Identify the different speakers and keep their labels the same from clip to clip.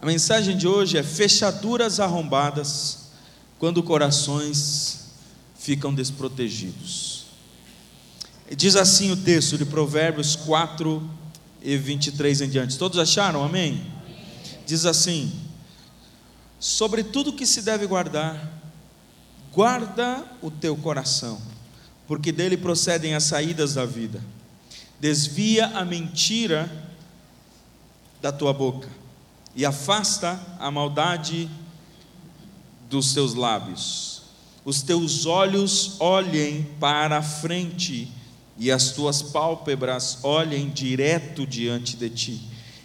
Speaker 1: A mensagem de hoje é fechaduras arrombadas quando corações ficam desprotegidos. Diz assim o texto de Provérbios 4 e 23 em diante. Todos acharam? Amém? Diz assim: Sobre tudo que se deve guardar, guarda o teu coração, porque dele procedem as saídas da vida. Desvia a mentira da tua boca e afasta a maldade dos teus lábios. Os teus olhos olhem para a frente e as tuas pálpebras olhem direto diante de ti.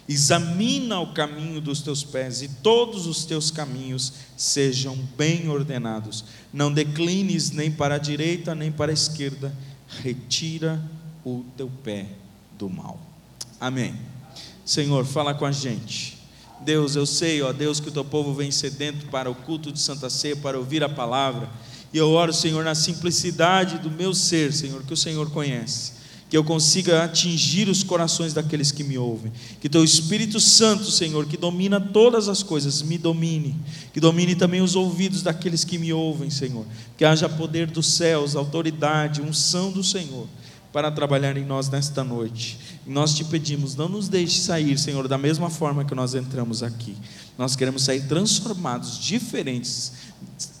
Speaker 1: Examina o caminho dos teus pés e todos os teus caminhos sejam bem ordenados. Não declines nem para a direita nem para a esquerda. Retira o teu pé do mal. Amém. Senhor, fala com a gente. Deus, eu sei, ó Deus, que o teu povo vem sedento para o culto de Santa Ceia, para ouvir a palavra. E eu oro, Senhor, na simplicidade do meu ser, Senhor, que o Senhor conhece. Que eu consiga atingir os corações daqueles que me ouvem. Que teu Espírito Santo, Senhor, que domina todas as coisas, me domine. Que domine também os ouvidos daqueles que me ouvem, Senhor. Que haja poder dos céus, autoridade, unção do Senhor para trabalhar em nós nesta noite. Nós te pedimos, não nos deixe sair, Senhor, da mesma forma que nós entramos aqui. Nós queremos sair transformados, diferentes,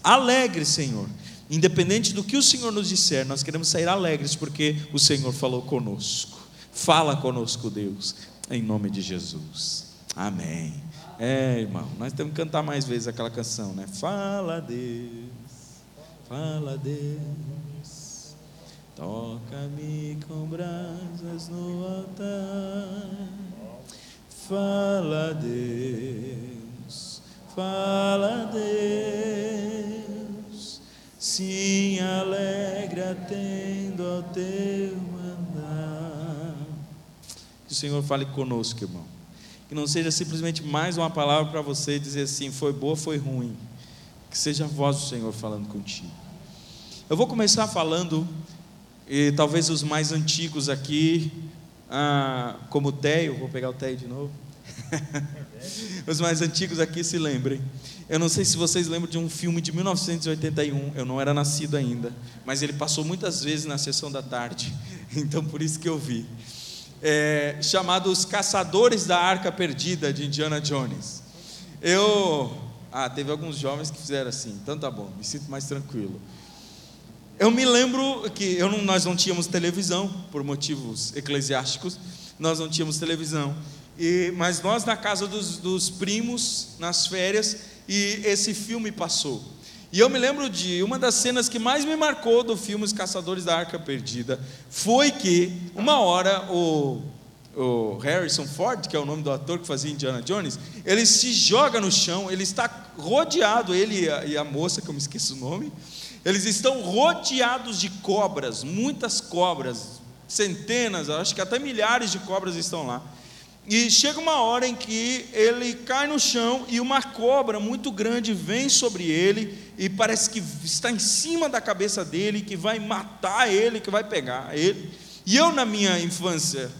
Speaker 1: alegres, Senhor. Independente do que o Senhor nos disser, nós queremos sair alegres porque o Senhor falou conosco. Fala conosco, Deus, em nome de Jesus. Amém. É, irmão, nós temos que cantar mais vezes aquela canção, né? Fala, Deus. Fala, Deus. Toca-me com brasas no Fala, Deus, fala, Deus. Sim, alegre atendo ao teu mandar. Que o Senhor fale conosco, irmão. Que não seja simplesmente mais uma palavra para você dizer assim: foi boa, foi ruim. Que seja a voz do Senhor falando contigo. Eu vou começar falando e talvez os mais antigos aqui, ah, como o Teio, vou pegar o Teio de novo. os mais antigos aqui se lembrem. Eu não sei se vocês lembram de um filme de 1981, eu não era nascido ainda, mas ele passou muitas vezes na sessão da tarde, então por isso que eu vi. É, chamado Os Caçadores da Arca Perdida de Indiana Jones. Eu. Ah, teve alguns jovens que fizeram assim, então tá bom, me sinto mais tranquilo. Eu me lembro que não, nós não tínhamos televisão, por motivos eclesiásticos, nós não tínhamos televisão. E, mas nós na casa dos, dos primos, nas férias, e esse filme passou. E eu me lembro de uma das cenas que mais me marcou do filme Os Caçadores da Arca Perdida, foi que uma hora o, o Harrison Ford, que é o nome do ator que fazia Indiana Jones, ele se joga no chão, ele está rodeado, ele e a, e a moça, que eu me esqueço o nome, eles estão rodeados de cobras, muitas cobras, centenas, acho que até milhares de cobras estão lá. E chega uma hora em que ele cai no chão e uma cobra muito grande vem sobre ele e parece que está em cima da cabeça dele, que vai matar ele, que vai pegar ele. E eu, na minha infância,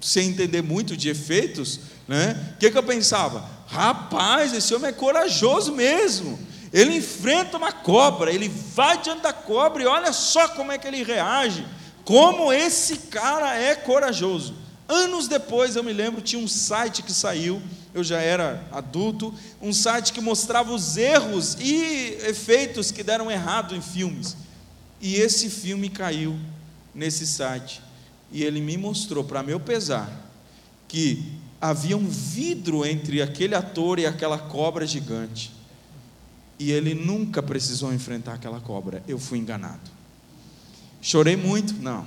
Speaker 1: sem entender muito de efeitos, né, o que, que eu pensava? Rapaz, esse homem é corajoso mesmo. Ele enfrenta uma cobra, ele vai diante da cobra e olha só como é que ele reage. Como esse cara é corajoso. Anos depois, eu me lembro, tinha um site que saiu, eu já era adulto, um site que mostrava os erros e efeitos que deram errado em filmes. E esse filme caiu nesse site. E ele me mostrou, para meu pesar, que havia um vidro entre aquele ator e aquela cobra gigante e ele nunca precisou enfrentar aquela cobra. Eu fui enganado. Chorei muito? Não.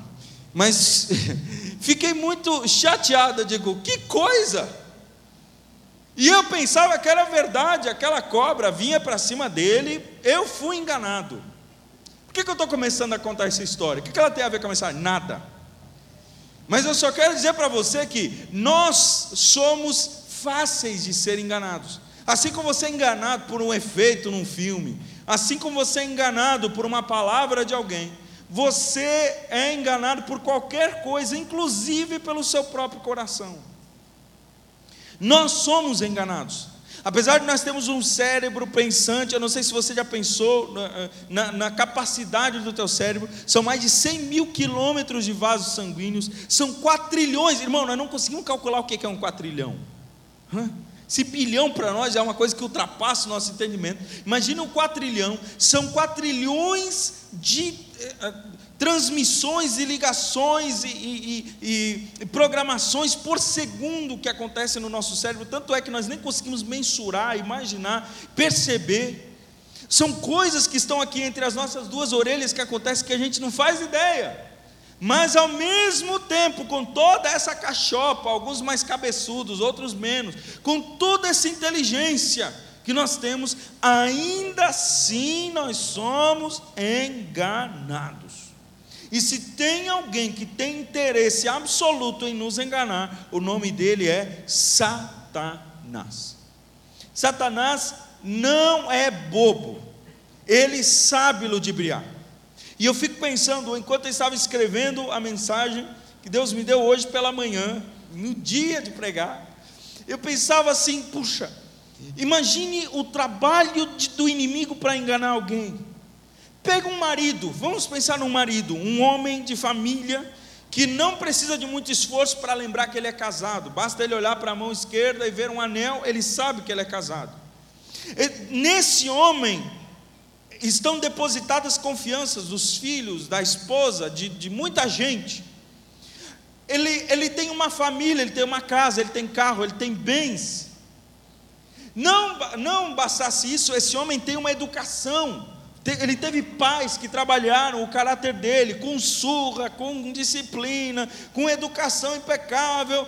Speaker 1: Mas fiquei muito chateado. Digo, que coisa! E eu pensava que era verdade, aquela cobra vinha para cima dele, eu fui enganado. Por que, que eu estou começando a contar essa história? O que, que ela tem a ver com a mensagem? Nada. Mas eu só quero dizer para você que nós somos fáceis de ser enganados. Assim como você é enganado por um efeito num filme, assim como você é enganado por uma palavra de alguém, você é enganado por qualquer coisa, inclusive pelo seu próprio coração. Nós somos enganados. Apesar de nós termos um cérebro pensante, eu não sei se você já pensou na, na, na, capacidade do teu cérebro, são mais de 100 mil quilômetros de vasos sanguíneos, são quatrilhões, irmão, nós não conseguimos calcular o que é um quatrilhão. Se bilhão para nós é uma coisa que ultrapassa o nosso entendimento. Imagina um quatrilhão, são quatrilhões de transmissões e ligações e, e, e, e, programações por segundo que acontecem no nosso cérebro, tanto é que nós nem conseguimos mensurar, imaginar, perceber. São coisas que estão aqui entre as nossas duas orelhas que acontecem que a gente não faz ideia. Mas ao mesmo tempo, com toda essa cachopa, alguns mais cabeçudos, outros menos, com toda essa inteligência, que nós temos, ainda assim nós somos enganados. E se tem alguém que tem interesse absoluto em nos enganar, o nome dele é Satanás. Satanás não é bobo, ele sabe ludibriar. E eu fico pensando, enquanto eu estava escrevendo a mensagem que Deus me deu hoje pela manhã, no dia de pregar, eu pensava assim: puxa, imagine o trabalho de, do inimigo para enganar alguém. Pega um marido, vamos pensar num marido, um homem de família que não precisa de muito esforço para lembrar que ele é casado, basta ele olhar para a mão esquerda e ver um anel, ele sabe que ele é casado. Nesse homem estão depositadas confianças dos filhos, da esposa, de, de muita gente. Ele, ele tem uma família, ele tem uma casa, ele tem carro, ele tem bens. Não, não bastasse isso, esse homem tem uma educação ele teve pais que trabalharam o caráter dele com surra, com disciplina, com educação impecável,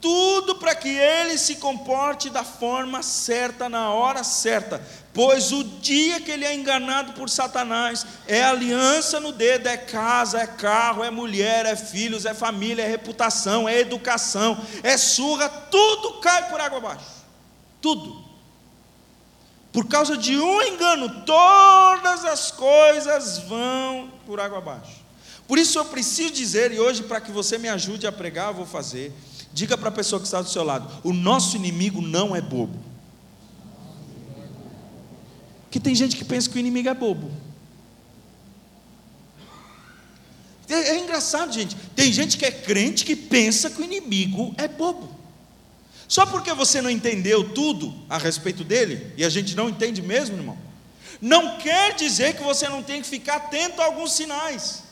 Speaker 1: tudo para que ele se comporte da forma certa, na hora certa. Pois o dia que ele é enganado por Satanás, é aliança no dedo, é casa, é carro, é mulher, é filhos, é família, é reputação, é educação, é surra, tudo cai por água abaixo. Tudo. Por causa de um engano, todas as coisas vão por água abaixo. Por isso eu preciso dizer, e hoje, para que você me ajude a pregar, eu vou fazer. Diga para a pessoa que está do seu lado: o nosso inimigo não é bobo. Que tem gente que pensa que o inimigo é bobo. É, é engraçado, gente. Tem gente que é crente que pensa que o inimigo é bobo. Só porque você não entendeu tudo a respeito dele, e a gente não entende mesmo, irmão, não quer dizer que você não tem que ficar atento a alguns sinais.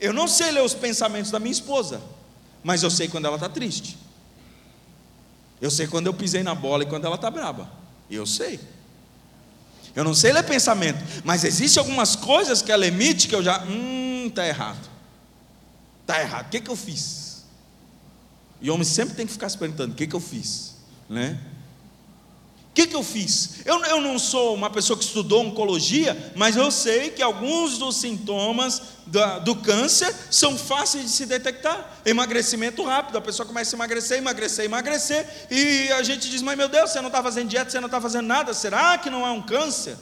Speaker 1: Eu não sei ler os pensamentos da minha esposa, mas eu sei quando ela está triste. Eu sei quando eu pisei na bola e quando ela está braba. Eu sei. Eu não sei ler pensamento, mas existem algumas coisas que ela emite que eu já, hum, está errado. Está errado. O que, que eu fiz? E homem sempre tem que ficar se perguntando: o que, que eu fiz? Né? O que, que eu fiz? Eu, eu não sou uma pessoa que estudou oncologia, mas eu sei que alguns dos sintomas da, do câncer são fáceis de se detectar. Emagrecimento rápido, a pessoa começa a emagrecer, emagrecer, emagrecer, e a gente diz: Mas meu Deus, você não está fazendo dieta, você não está fazendo nada, será que não é um câncer?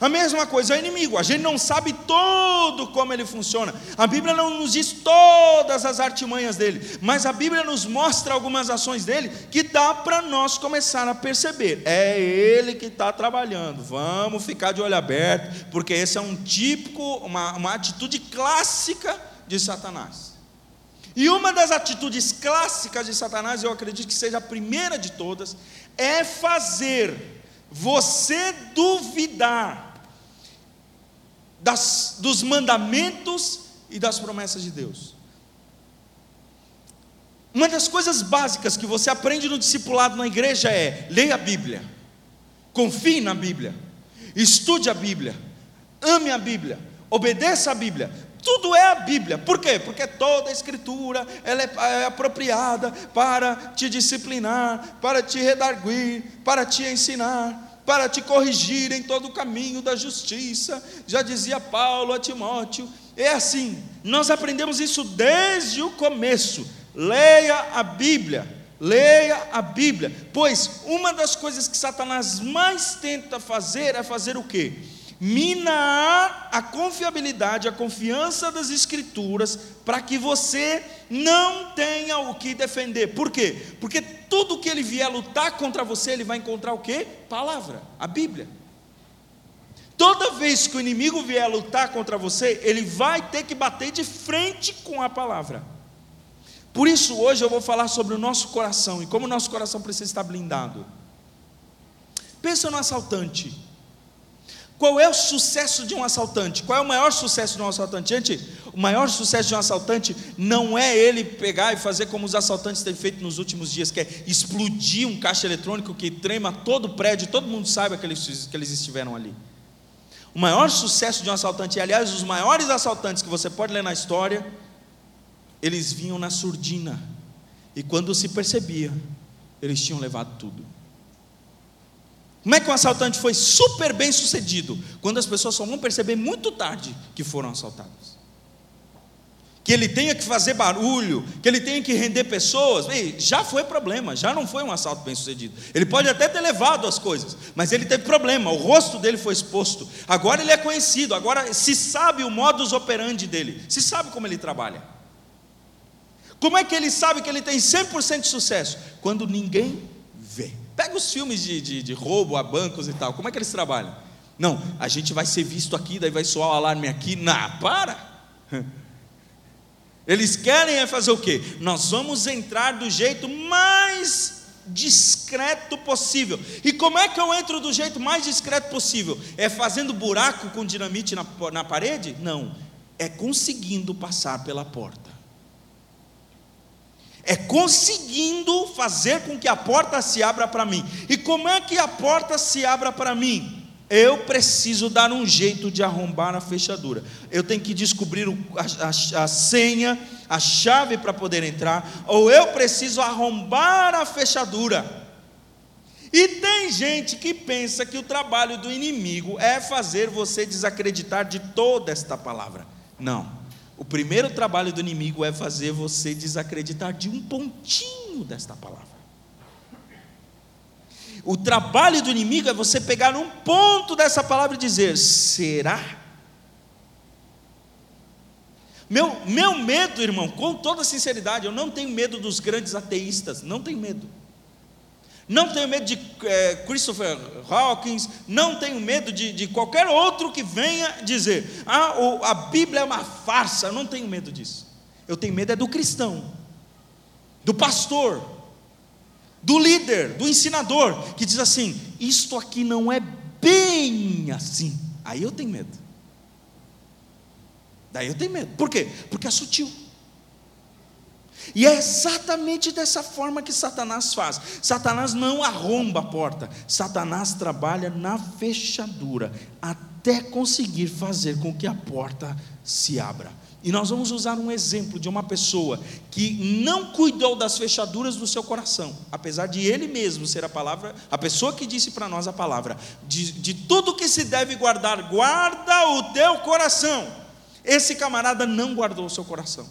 Speaker 1: A mesma coisa é o inimigo, a gente não sabe todo como ele funciona. A Bíblia não nos diz todas as artimanhas dele, mas a Bíblia nos mostra algumas ações dele que dá para nós começar a perceber. É ele que está trabalhando. Vamos ficar de olho aberto, porque esse é um típico, uma, uma atitude clássica de Satanás. E uma das atitudes clássicas de Satanás, eu acredito que seja a primeira de todas, é fazer você duvidar das, dos mandamentos e das promessas de Deus. Uma das coisas básicas que você aprende no discipulado na igreja é: leia a Bíblia, confie na Bíblia, estude a Bíblia, ame a Bíblia, obedeça a Bíblia. Tudo é a Bíblia. Por quê? Porque toda a escritura ela é, é apropriada para te disciplinar, para te redarguir, para te ensinar para te corrigir em todo o caminho da justiça, já dizia Paulo a Timóteo. É assim, nós aprendemos isso desde o começo. Leia a Bíblia, leia a Bíblia, pois uma das coisas que Satanás mais tenta fazer é fazer o quê? Minar a confiabilidade, a confiança das Escrituras, para que você não tenha o que defender. Por quê? Porque tudo que ele vier lutar contra você, ele vai encontrar o quê? Palavra, a Bíblia. Toda vez que o inimigo vier lutar contra você, ele vai ter que bater de frente com a palavra. Por isso, hoje eu vou falar sobre o nosso coração e como o nosso coração precisa estar blindado. Pensa no assaltante. Qual é o sucesso de um assaltante? Qual é o maior sucesso de um assaltante? Gente, o maior sucesso de um assaltante não é ele pegar e fazer como os assaltantes têm feito nos últimos dias, que é explodir um caixa eletrônico que trema todo o prédio, todo mundo saiba que eles, que eles estiveram ali. O maior sucesso de um assaltante, e aliás, os maiores assaltantes que você pode ler na história, eles vinham na surdina, e quando se percebia, eles tinham levado tudo. Como é que um assaltante foi super bem sucedido? Quando as pessoas só vão perceber muito tarde que foram assaltadas. Que ele tenha que fazer barulho, que ele tenha que render pessoas, Ei, já foi problema, já não foi um assalto bem sucedido. Ele pode até ter levado as coisas, mas ele teve problema, o rosto dele foi exposto. Agora ele é conhecido, agora se sabe o modus operandi dele, se sabe como ele trabalha. Como é que ele sabe que ele tem 100% de sucesso? Quando ninguém. Pega os filmes de, de, de, roubo a bancos e tal, como é que eles trabalham? Não, a gente vai ser visto aqui, daí vai soar o alarme aqui. Não, para! Eles querem é fazer o quê? Nós vamos entrar do jeito mais discreto possível. E como é que eu entro do jeito mais discreto possível? É fazendo buraco com dinamite na, na parede? Não, é conseguindo passar pela porta é conseguindo fazer com que a porta se abra para mim. E como é que a porta se abra para mim? Eu preciso dar um jeito de arrombar a fechadura. Eu tenho que descobrir a, a, a senha, a chave para poder entrar, ou eu preciso arrombar a fechadura. E tem gente que pensa que o trabalho do inimigo é fazer você desacreditar de toda esta palavra. Não. O primeiro trabalho do inimigo é fazer você desacreditar de um pontinho desta palavra. O trabalho do inimigo é você pegar um ponto dessa palavra e dizer: será? Meu, meu medo, irmão, com toda sinceridade, eu não tenho medo dos grandes ateístas, não tenho medo. Não tenho medo de é, Christopher Hawkins, não tenho medo de, de, qualquer outro que venha dizer, ah, a Bíblia é uma farsa, eu não tenho medo disso. Eu tenho medo é do cristão, do pastor, do líder, do ensinador, que diz assim: isto aqui não é bem assim. Aí eu tenho medo. Daí eu tenho medo. Por quê? Porque é sutil. E é exatamente dessa forma que Satanás faz. Satanás não arromba a porta, Satanás trabalha na fechadura até conseguir fazer com que a porta se abra. E nós vamos usar um exemplo de uma pessoa que não cuidou das fechaduras do seu coração, apesar de ele mesmo ser a palavra, a pessoa que disse para nós a palavra, de, de tudo que se deve guardar, guarda o teu coração. Esse camarada não guardou o seu coração.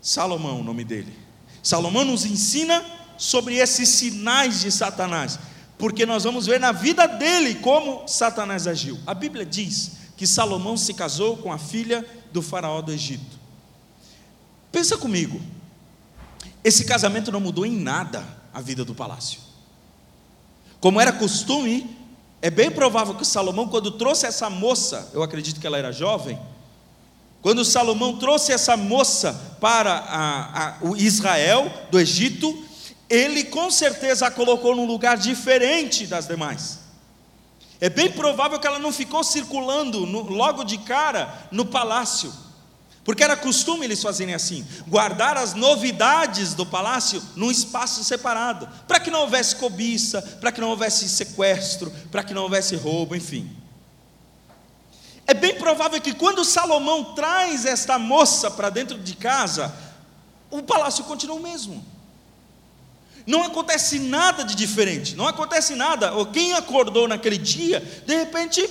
Speaker 1: Salomão, o nome dele. Salomão nos ensina sobre esses sinais de Satanás, porque nós vamos ver na vida dele como Satanás agiu. A Bíblia diz que Salomão se casou com a filha do faraó do Egito. Pensa comigo, esse casamento não mudou em nada a vida do palácio. Como era costume, é bem provável que Salomão, quando trouxe essa moça, eu acredito que ela era jovem, quando Salomão trouxe essa moça para a, a, o Israel do Egito, ele com certeza a colocou num lugar diferente das demais. É bem provável que ela não ficou circulando no, logo de cara no palácio, porque era costume eles fazerem assim, guardar as novidades do palácio num espaço separado, para que não houvesse cobiça, para que não houvesse sequestro, para que não houvesse roubo, enfim. É bem provável que quando Salomão traz esta moça para dentro de casa, o palácio continua o mesmo. Não acontece nada de diferente, não acontece nada. Ou quem acordou naquele dia, de repente,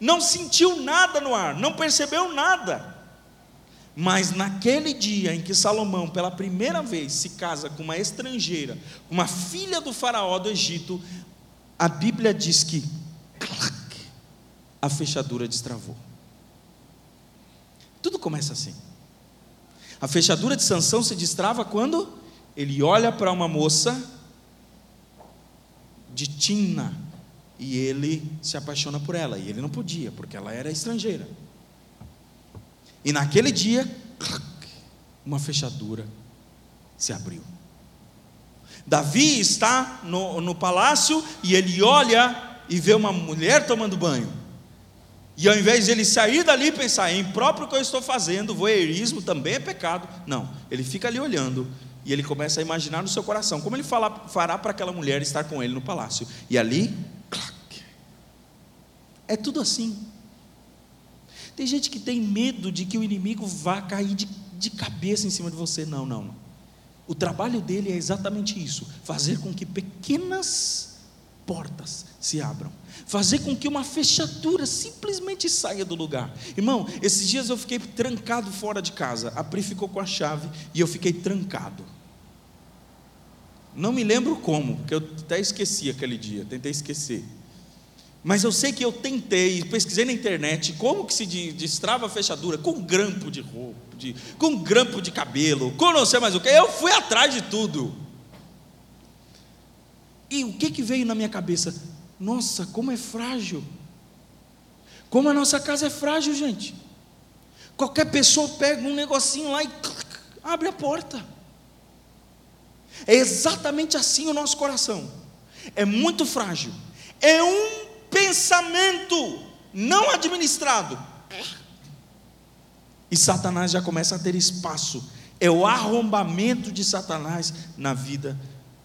Speaker 1: não sentiu nada no ar, não percebeu nada. Mas naquele dia em que Salomão, pela primeira vez, se casa com uma estrangeira, uma filha do faraó do Egito, a Bíblia diz que a fechadura destravou. Tudo começa assim. A fechadura de Sansão se destrava quando ele olha para uma moça de Tina e ele se apaixona por ela. E ele não podia, porque ela era estrangeira. E naquele dia, uma fechadura se abriu. Davi está no, no palácio e ele olha e vê uma mulher tomando banho. E ao invés de ele sair dali e pensar, é impróprio que eu estou fazendo, voyeurismo também é pecado. Não, ele fica ali olhando e ele começa a imaginar no seu coração como ele fala, fará para aquela mulher estar com ele no palácio. E ali, clac, é tudo assim. Tem gente que tem medo de que o inimigo vá cair de, de cabeça em cima de você. Não, não. O trabalho dele é exatamente isso: fazer com que pequenas portas se abram, fazer com que uma fechadura simplesmente saia do lugar. Irmão, esses dias eu fiquei trancado fora de casa, a Pri ficou com a chave e eu fiquei trancado. Não me lembro como, porque eu até esqueci aquele dia, tentei esquecer. Mas eu sei que eu tentei, pesquisei na internet como que se destrava a fechadura com grampo de roupa, de, com grampo de cabelo, com não sei mais o que. Eu fui atrás de tudo. E o que que veio na minha cabeça? Nossa, como é frágil. Como a nossa casa é frágil, gente. Qualquer pessoa pega um negocinho lá e abre a porta. É exatamente assim o nosso coração. É muito frágil. É um pensamento não administrado. E Satanás já começa a ter espaço. É o arrombamento de Satanás na vida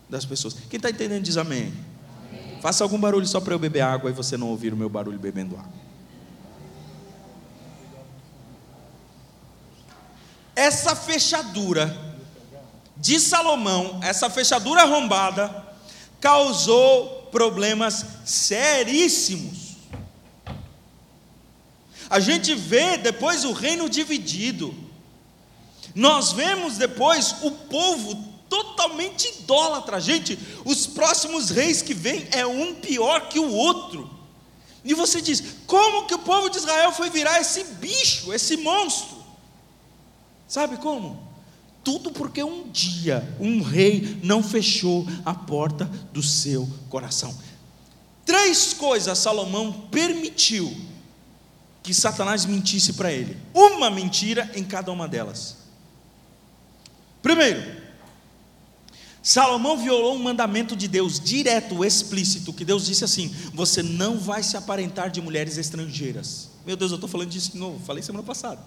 Speaker 1: das pessoas. Quem está entendendo diz amém. amém. Faça algum barulho só para eu beber água e você não ouvir o meu barulho bebendo água. Essa fechadura de Salomão, essa fechadura arrombada, causou problemas seríssimos. A gente vê depois o reino dividido. Nós vemos depois o povo totalmente idólatra. Gente, os próximos reis que vêm é um pior que o outro. E você diz: como que o povo de Israel foi virar esse bicho, esse monstro? Sabe como? Tudo porque um dia um rei não fechou a porta do seu coração. Três coisas Salomão permitiu que Satanás mentisse para ele. Uma mentira em cada uma delas. Primeiro, Salomão violou um mandamento de Deus direto, explícito, que Deus disse assim: Você não vai se aparentar de mulheres estrangeiras. Meu Deus, eu estou falando disso de novo, falei semana passada.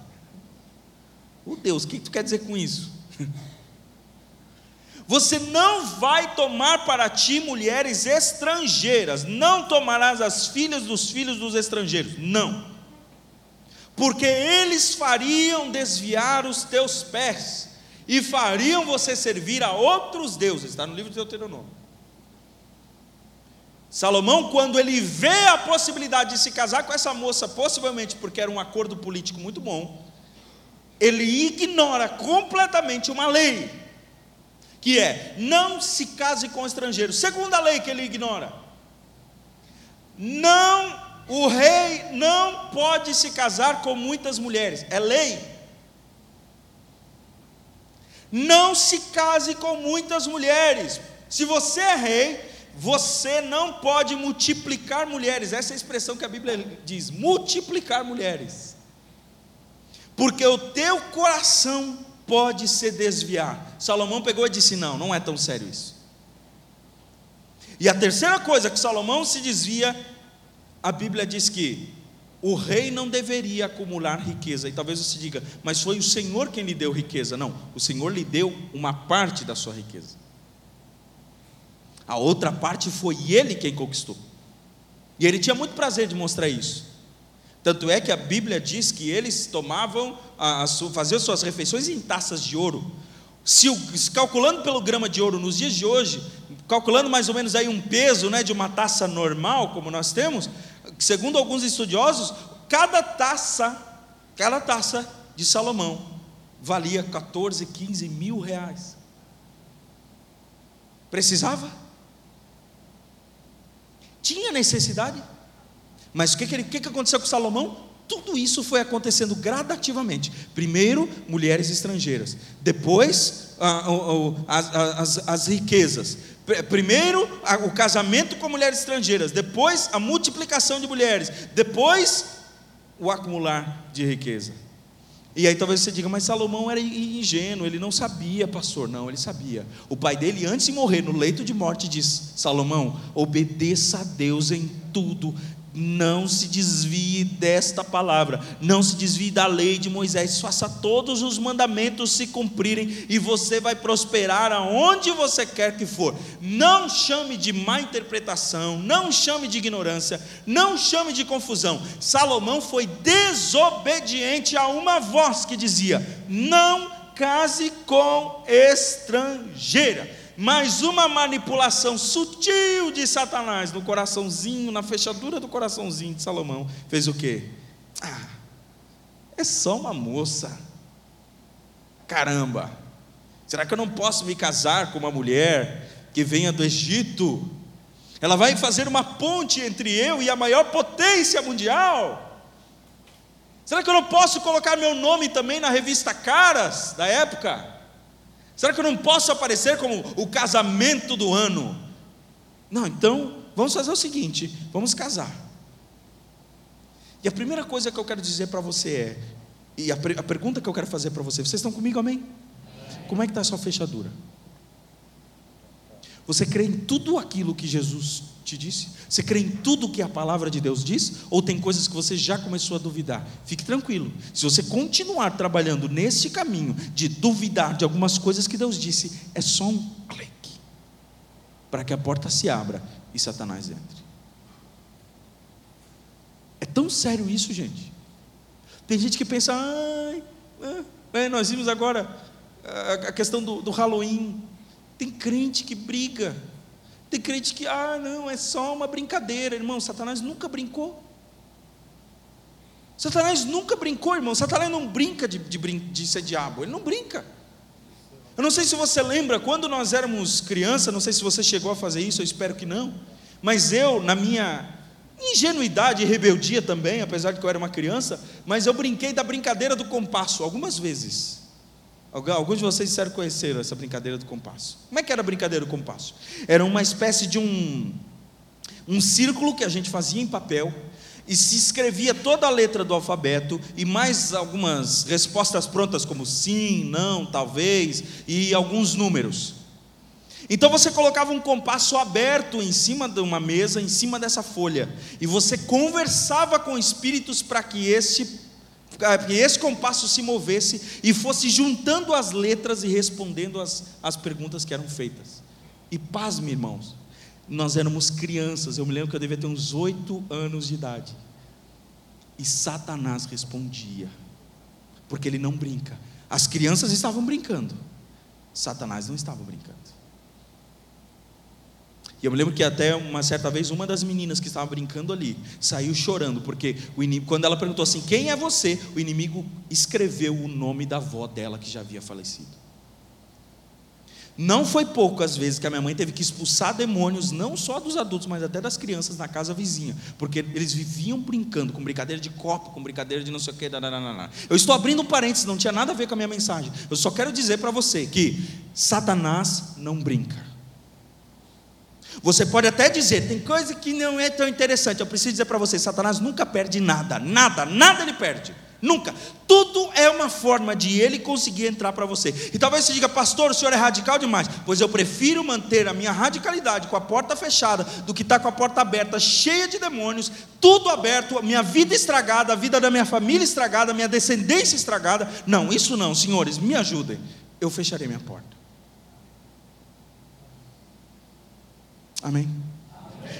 Speaker 1: O Deus, o que tu quer dizer com isso? Você não vai tomar para ti mulheres estrangeiras, não tomarás as filhas dos filhos dos estrangeiros, não, porque eles fariam desviar os teus pés e fariam você servir a outros deuses, está no livro de Deuteronômio. Salomão, quando ele vê a possibilidade de se casar com essa moça, possivelmente porque era um acordo político muito bom, ele ignora completamente uma lei, que é não se case com estrangeiro. Segunda lei que ele ignora: não, o rei não pode se casar com muitas mulheres, é lei. Não se case com muitas mulheres. Se você é rei, você não pode multiplicar mulheres. Essa é a expressão que a Bíblia diz: multiplicar mulheres porque o teu coração pode se desviar. Salomão pegou e disse: Não, não é tão sério isso. E a terceira coisa que Salomão se desvia, a Bíblia diz que o rei não deveria acumular riqueza. E talvez você diga, mas foi o Senhor quem lhe deu riqueza. Não, o Senhor lhe deu uma parte da sua riqueza. A outra parte foi ele quem conquistou. E ele tinha muito prazer de mostrar isso. Tanto é que a Bíblia diz que eles tomavam, faziam suas refeições em taças de ouro. Se, calculando pelo grama de ouro nos dias de hoje, calculando mais ou menos aí um peso né, de uma taça normal, como nós temos, segundo alguns estudiosos, cada taça, cada taça de Salomão valia 14, 15 mil reais. Precisava? Tinha necessidade? Mas o que, que, ele, que, que aconteceu com Salomão? Tudo isso foi acontecendo gradativamente. Primeiro, mulheres estrangeiras. Depois, as, as, as riquezas. Primeiro, o casamento com mulheres estrangeiras. Depois, a multiplicação de mulheres. Depois, o acumular de riqueza. E aí talvez você diga, mas Salomão era ingênuo, ele não sabia, pastor. Não, ele sabia. O pai dele, antes de morrer no leito de morte, diz: Salomão, obedeça a Deus em tudo, não se desvie desta palavra, não se desvie da lei de Moisés, faça todos os mandamentos se cumprirem e você vai prosperar aonde você quer que for. Não chame de má interpretação, não chame de ignorância, não chame de confusão. Salomão foi desobediente a uma voz que dizia: Não case com estrangeira mais uma manipulação sutil de Satanás no coraçãozinho, na fechadura do coraçãozinho de Salomão, fez o quê? Ah, é só uma moça. Caramba, será que eu não posso me casar com uma mulher que venha do Egito? Ela vai fazer uma ponte entre eu e a maior potência mundial. Será que eu não posso colocar meu nome também na revista Caras da época? Será que eu não posso aparecer como o casamento do ano? Não, então vamos fazer o seguinte: vamos casar. E a primeira coisa que eu quero dizer para você é, e a, a, pergunta que eu quero fazer para você, vocês estão comigo, amém? Como é que está a sua fechadura? Você crê em tudo aquilo que Jesus te disse? Você crê em tudo que a palavra de Deus diz? Ou tem coisas que você já começou a duvidar? Fique tranquilo. Se você continuar trabalhando nesse caminho de duvidar de algumas coisas que Deus disse, é só um clique para que a porta se abra e Satanás entre. É tão sério isso, gente. Tem gente que pensa, ai, é, nós vimos agora a questão do, do Halloween. Tem crente que briga tem crente que, ah, não, é só uma brincadeira, irmão. Satanás nunca brincou. Satanás nunca brincou, irmão. Satanás não brinca de, de, de ser diabo, ele não brinca. Eu não sei se você lembra, quando nós éramos criança, não sei se você chegou a fazer isso, eu espero que não. Mas eu, na minha ingenuidade e rebeldia também, apesar de que eu era uma criança, mas eu brinquei da brincadeira do compasso algumas vezes. Alguns de vocês disseram conhecer essa brincadeira do compasso. Como é que era a brincadeira do compasso? Era uma espécie de um, um círculo que a gente fazia em papel e se escrevia toda a letra do alfabeto e mais algumas respostas prontas, como sim, não, talvez, e alguns números. Então você colocava um compasso aberto em cima de uma mesa, em cima dessa folha, e você conversava com espíritos para que este que esse compasso se movesse e fosse juntando as letras e respondendo as, as perguntas que eram feitas. E pasme, irmãos, nós éramos crianças, eu me lembro que eu devia ter uns oito anos de idade. E Satanás respondia, porque ele não brinca. As crianças estavam brincando, Satanás não estava brincando. E eu me lembro que até uma certa vez uma das meninas que estava brincando ali saiu chorando, porque inimigo, quando ela perguntou assim: "Quem é você?", o inimigo escreveu o nome da avó dela que já havia falecido. Não foi pouco as vezes que a minha mãe teve que expulsar demônios, não só dos adultos, mas até das crianças na casa vizinha, porque eles viviam brincando com brincadeira de copo, com brincadeira de não sei o que. Eu estou abrindo um parênteses, não tinha nada a ver com a minha mensagem. Eu só quero dizer para você que Satanás não brinca. Você pode até dizer, tem coisa que não é tão interessante. Eu preciso dizer para você: Satanás nunca perde nada, nada, nada ele perde. Nunca. Tudo é uma forma de ele conseguir entrar para você. E talvez você diga, pastor, o senhor é radical demais. Pois eu prefiro manter a minha radicalidade com a porta fechada do que estar tá com a porta aberta, cheia de demônios, tudo aberto, minha vida estragada, a vida da minha família estragada, minha descendência estragada. Não, isso não, senhores, me ajudem. Eu fecharei minha porta. Amém?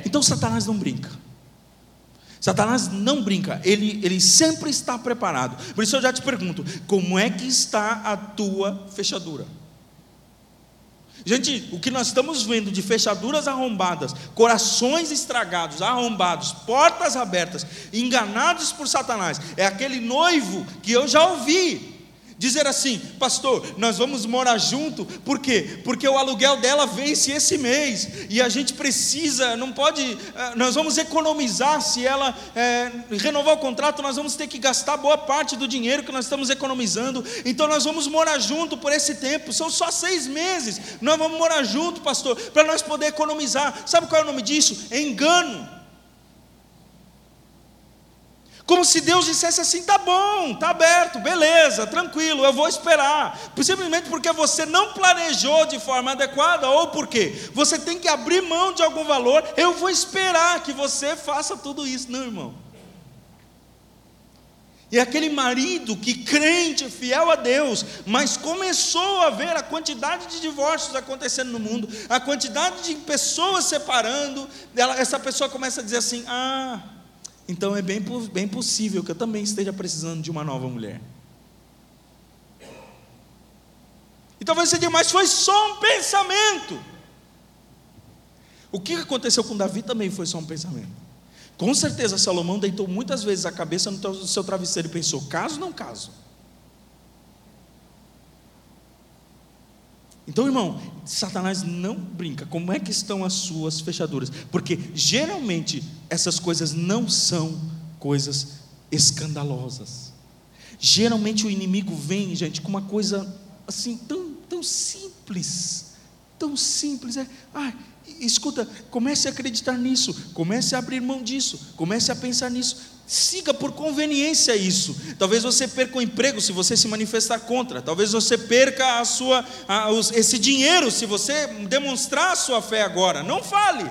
Speaker 1: Então Satanás não brinca. Satanás não brinca, ele, ele sempre está preparado. Por isso eu já te pergunto: como é que está a tua fechadura? Gente, o que nós estamos vendo de fechaduras arrombadas, corações estragados, arrombados, portas abertas, enganados por Satanás, é aquele noivo que eu já ouvi Dizer assim, pastor, nós vamos morar junto, por quê? Porque o aluguel dela vence esse mês, e a gente precisa, não pode, eh, nós vamos economizar, se ela é, renovar o contrato, nós vamos ter que gastar boa parte do dinheiro que nós estamos economizando, então nós vamos morar junto por esse tempo, são só seis meses, nós vamos morar junto, pastor, para nós poder economizar, sabe qual é o nome disso? Engano. Como se Deus dissesse assim: tá bom, tá aberto, beleza, tranquilo, eu vou esperar. Simplesmente porque você não planejou de forma adequada, ou porque você tem que abrir mão de algum valor, eu vou esperar que você faça tudo isso. Não, irmão. E aquele marido que crente, fiel a Deus, mas começou a ver a quantidade de divórcios acontecendo no mundo, a quantidade de pessoas separando, essa pessoa começa a dizer assim: ah então é bem, bem possível que eu também esteja precisando de uma nova mulher. E talvez você diga, mas foi só um pensamento. O que aconteceu com Davi também foi só um pensamento. Com certeza Salomão deitou muitas vezes a cabeça no seu travesseiro e pensou: caso não caso? Então, irmão, Satanás não brinca. Como é que estão as suas fechaduras? Porque geralmente essas coisas não são coisas escandalosas. Geralmente o inimigo vem, gente, com uma coisa assim tão, tão simples, tão simples. É, ah, escuta, comece a acreditar nisso, comece a abrir mão disso, comece a pensar nisso. Siga por conveniência isso. Talvez você perca o emprego se você se manifestar contra. Talvez você perca a sua, a, os, esse dinheiro se você demonstrar a sua fé agora. Não fale.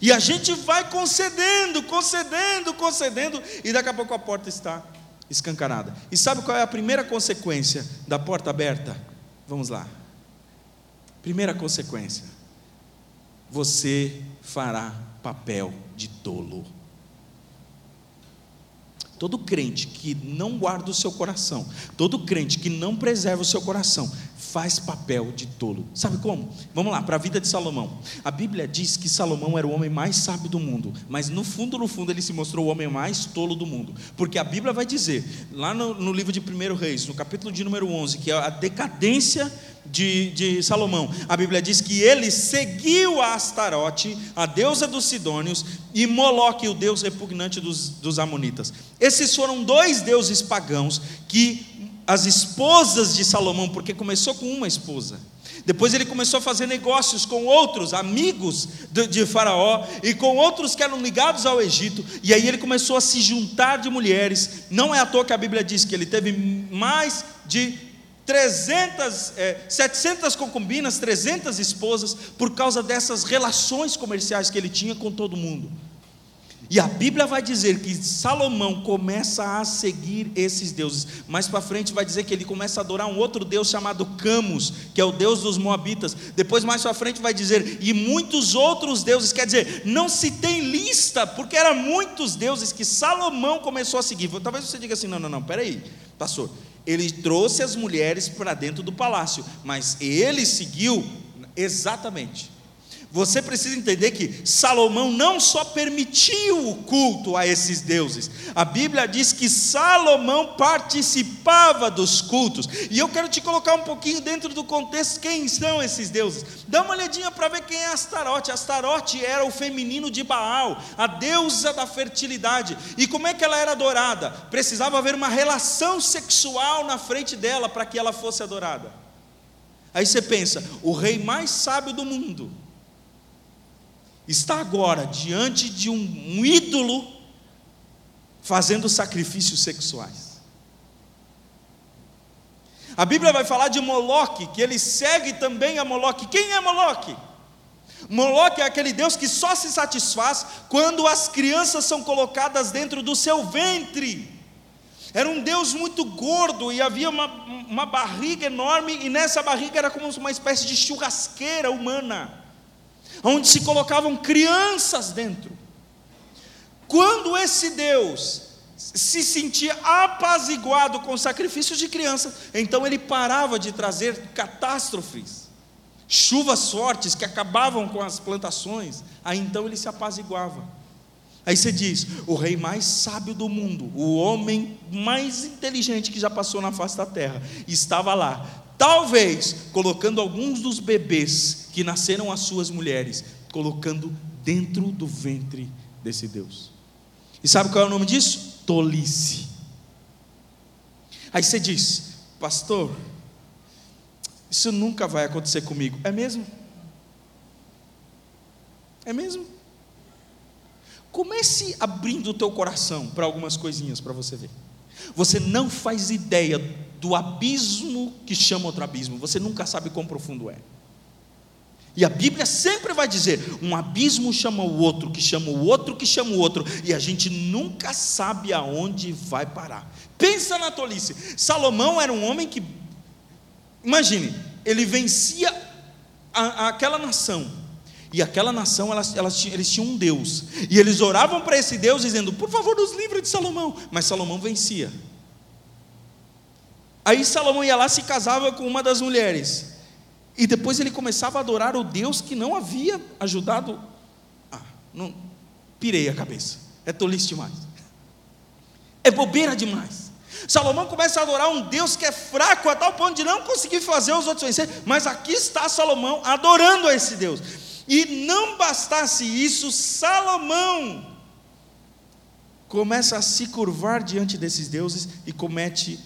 Speaker 1: E a gente vai concedendo, concedendo, concedendo, e daqui a pouco a porta está escancarada. E sabe qual é a primeira consequência da porta aberta? Vamos lá. Primeira consequência: você fará papel de tolo. Todo crente que não guarda o seu coração, todo crente que não preserva o seu coração, faz papel de tolo. Sabe como? Vamos lá, para a vida de Salomão. A Bíblia diz que Salomão era o homem mais sábio do mundo, mas no fundo, no fundo, ele se mostrou o homem mais tolo do mundo. Porque a Bíblia vai dizer, lá no, no livro de 1 Reis, no capítulo de número 11, que é a decadência de, de, Salomão. A Bíblia diz que ele seguiu a Astarote, a deusa dos Sidônios, e Moloque, o deus repugnante dos, dos Amonitas. Esses foram dois deuses pagãos que as esposas de Salomão, porque começou com uma esposa. Depois ele começou a fazer negócios com outros amigos de, de, Faraó e com outros que eram ligados ao Egito. E aí ele começou a se juntar de mulheres. Não é à toa que a Bíblia diz que ele teve mais de 300, é, 700 concubinas, 300 esposas, por causa dessas relações comerciais que ele tinha com todo mundo. E a Bíblia vai dizer que Salomão começa a seguir esses deuses. Mais para frente vai dizer que ele começa a adorar um outro deus chamado Camus, que é o deus dos moabitas. Depois mais para frente vai dizer e muitos outros deuses, quer dizer, não se tem lista, porque eram muitos deuses que Salomão começou a seguir. Talvez você diga assim: "Não, não, não, peraí, pastor. Ele trouxe as mulheres para dentro do palácio, mas ele seguiu exatamente. Você precisa entender que Salomão não só permitiu o culto a esses deuses, a Bíblia diz que Salomão participava dos cultos, e eu quero te colocar um pouquinho dentro do contexto: quem são esses deuses? Dá uma olhadinha para ver quem é Astarote. Astarote era o feminino de Baal, a deusa da fertilidade, e como é que ela era adorada? Precisava haver uma relação sexual na frente dela para que ela fosse adorada. Aí você pensa, o rei mais sábio do mundo, está agora diante de um, um ídolo fazendo sacrifícios sexuais. A Bíblia vai falar de Moloque, que ele segue também a Moloque. Quem é Moloque? Moloque é aquele Deus que só se satisfaz quando as crianças são colocadas dentro do seu ventre. Era um Deus muito gordo e havia uma, uma barriga enorme, e nessa barriga era como uma espécie de churrasqueira humana onde se colocavam crianças dentro. Quando esse Deus se sentia apaziguado com sacrifícios de crianças, então ele parava de trazer catástrofes, chuvas fortes que acabavam com as plantações, aí então ele se apaziguava. Aí você diz: o rei mais sábio do mundo, o homem mais inteligente que já passou na face da terra, estava lá, talvez colocando alguns dos bebês que nasceram às suas mulheres, colocando dentro do ventre desse Deus. E sabe qual é o nome disso? Tolice. Aí você diz, pastor, isso nunca vai acontecer comigo. É mesmo? É mesmo? Comece abrindo o teu coração para algumas coisinhas para você ver. Você não faz ideia do abismo que chama outro abismo. Você nunca sabe quão profundo é. E a Bíblia sempre vai dizer: um abismo chama o outro, que chama o outro, que chama o outro, e a gente nunca sabe aonde vai parar. Pensa na tolice. Salomão era um homem que, imagine, ele vencia a, aquela nação, e aquela nação, elas, elas, eles tinham um Deus, e eles oravam para esse Deus dizendo: por favor, nos livre de Salomão, mas Salomão vencia. Aí Salomão ia lá se casava com uma das mulheres. E depois ele começava a adorar o Deus que não havia ajudado. Ah, não, pirei a cabeça. É tolice demais. É bobeira demais. Salomão começa a adorar um Deus que é fraco a tal ponto de não conseguir fazer os outros vencer. Mas aqui está Salomão adorando a esse Deus. E não bastasse isso, Salomão começa a se curvar diante desses deuses e comete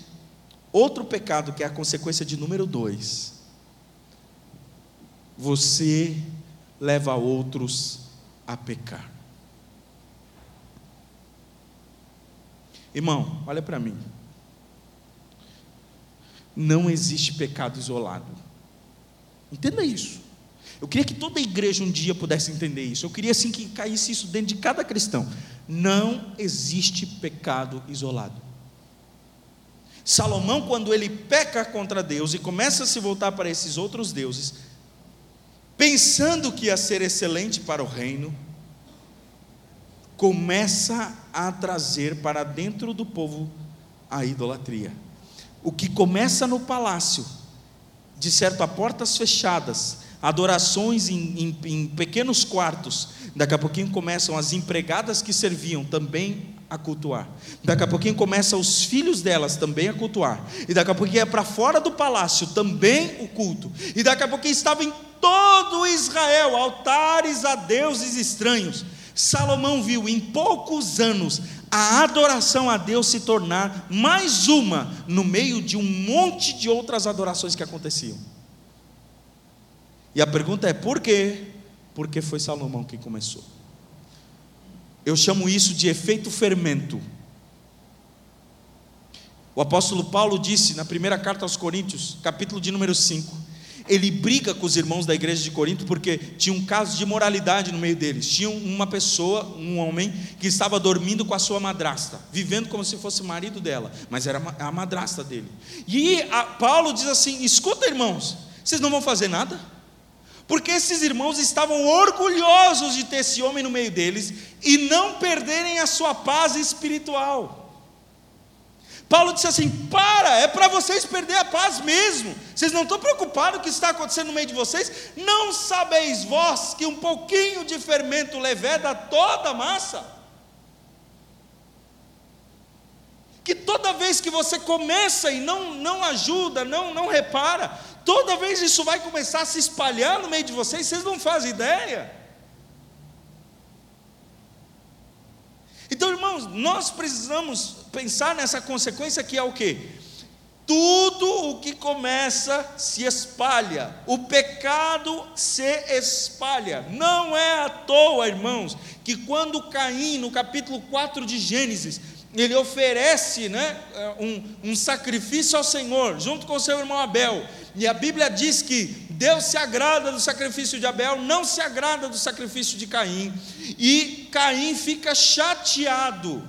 Speaker 1: outro pecado, que é a consequência de número dois você leva outros a pecar. Irmão, olha para mim. Não existe pecado isolado. Entenda isso. Eu queria que toda a igreja um dia pudesse entender isso. Eu queria assim que caísse isso dentro de cada cristão. Não existe pecado isolado. Salomão, quando ele peca contra Deus e começa a se voltar para esses outros deuses, pensando que ia ser excelente para o reino, começa a trazer para dentro do povo a idolatria. O que começa no palácio, de certo a portas fechadas, adorações em, em, em pequenos quartos, daqui a pouquinho começam as empregadas que serviam também a cultuar. Daqui a pouquinho começam os filhos delas também a cultuar. E daqui a pouquinho é para fora do palácio também o culto. E daqui a pouquinho estava em todo Israel altares a deuses estranhos. Salomão viu em poucos anos a adoração a Deus se tornar mais uma no meio de um monte de outras adorações que aconteciam. E a pergunta é: por quê? Porque foi Salomão quem começou. Eu chamo isso de efeito fermento. O apóstolo Paulo disse na primeira carta aos Coríntios, capítulo de número 5, ele briga com os irmãos da igreja de Corinto porque tinha um caso de moralidade no meio deles. Tinha uma pessoa, um homem, que estava dormindo com a sua madrasta, vivendo como se fosse marido dela, mas era a madrasta dele. E Paulo diz assim: escuta, irmãos, vocês não vão fazer nada? Porque esses irmãos estavam orgulhosos de ter esse homem no meio deles e não perderem a sua paz espiritual. Paulo disse assim: para, é para vocês perder a paz mesmo. Vocês não estão preocupados com o que está acontecendo no meio de vocês? Não sabeis vós que um pouquinho de fermento leveda toda a massa? Que toda vez que você começa e não, não ajuda, não, não repara, toda vez isso vai começar a se espalhar no meio de vocês, vocês não fazem ideia. Então, irmãos, nós precisamos pensar nessa consequência que é o que? Tudo o que começa se espalha, o pecado se espalha. Não é à toa, irmãos, que quando Caim, no capítulo 4 de Gênesis, ele oferece né, um, um sacrifício ao Senhor, junto com seu irmão Abel, e a Bíblia diz que Deus se agrada do sacrifício de Abel, não se agrada do sacrifício de Caim. E Caim fica chateado.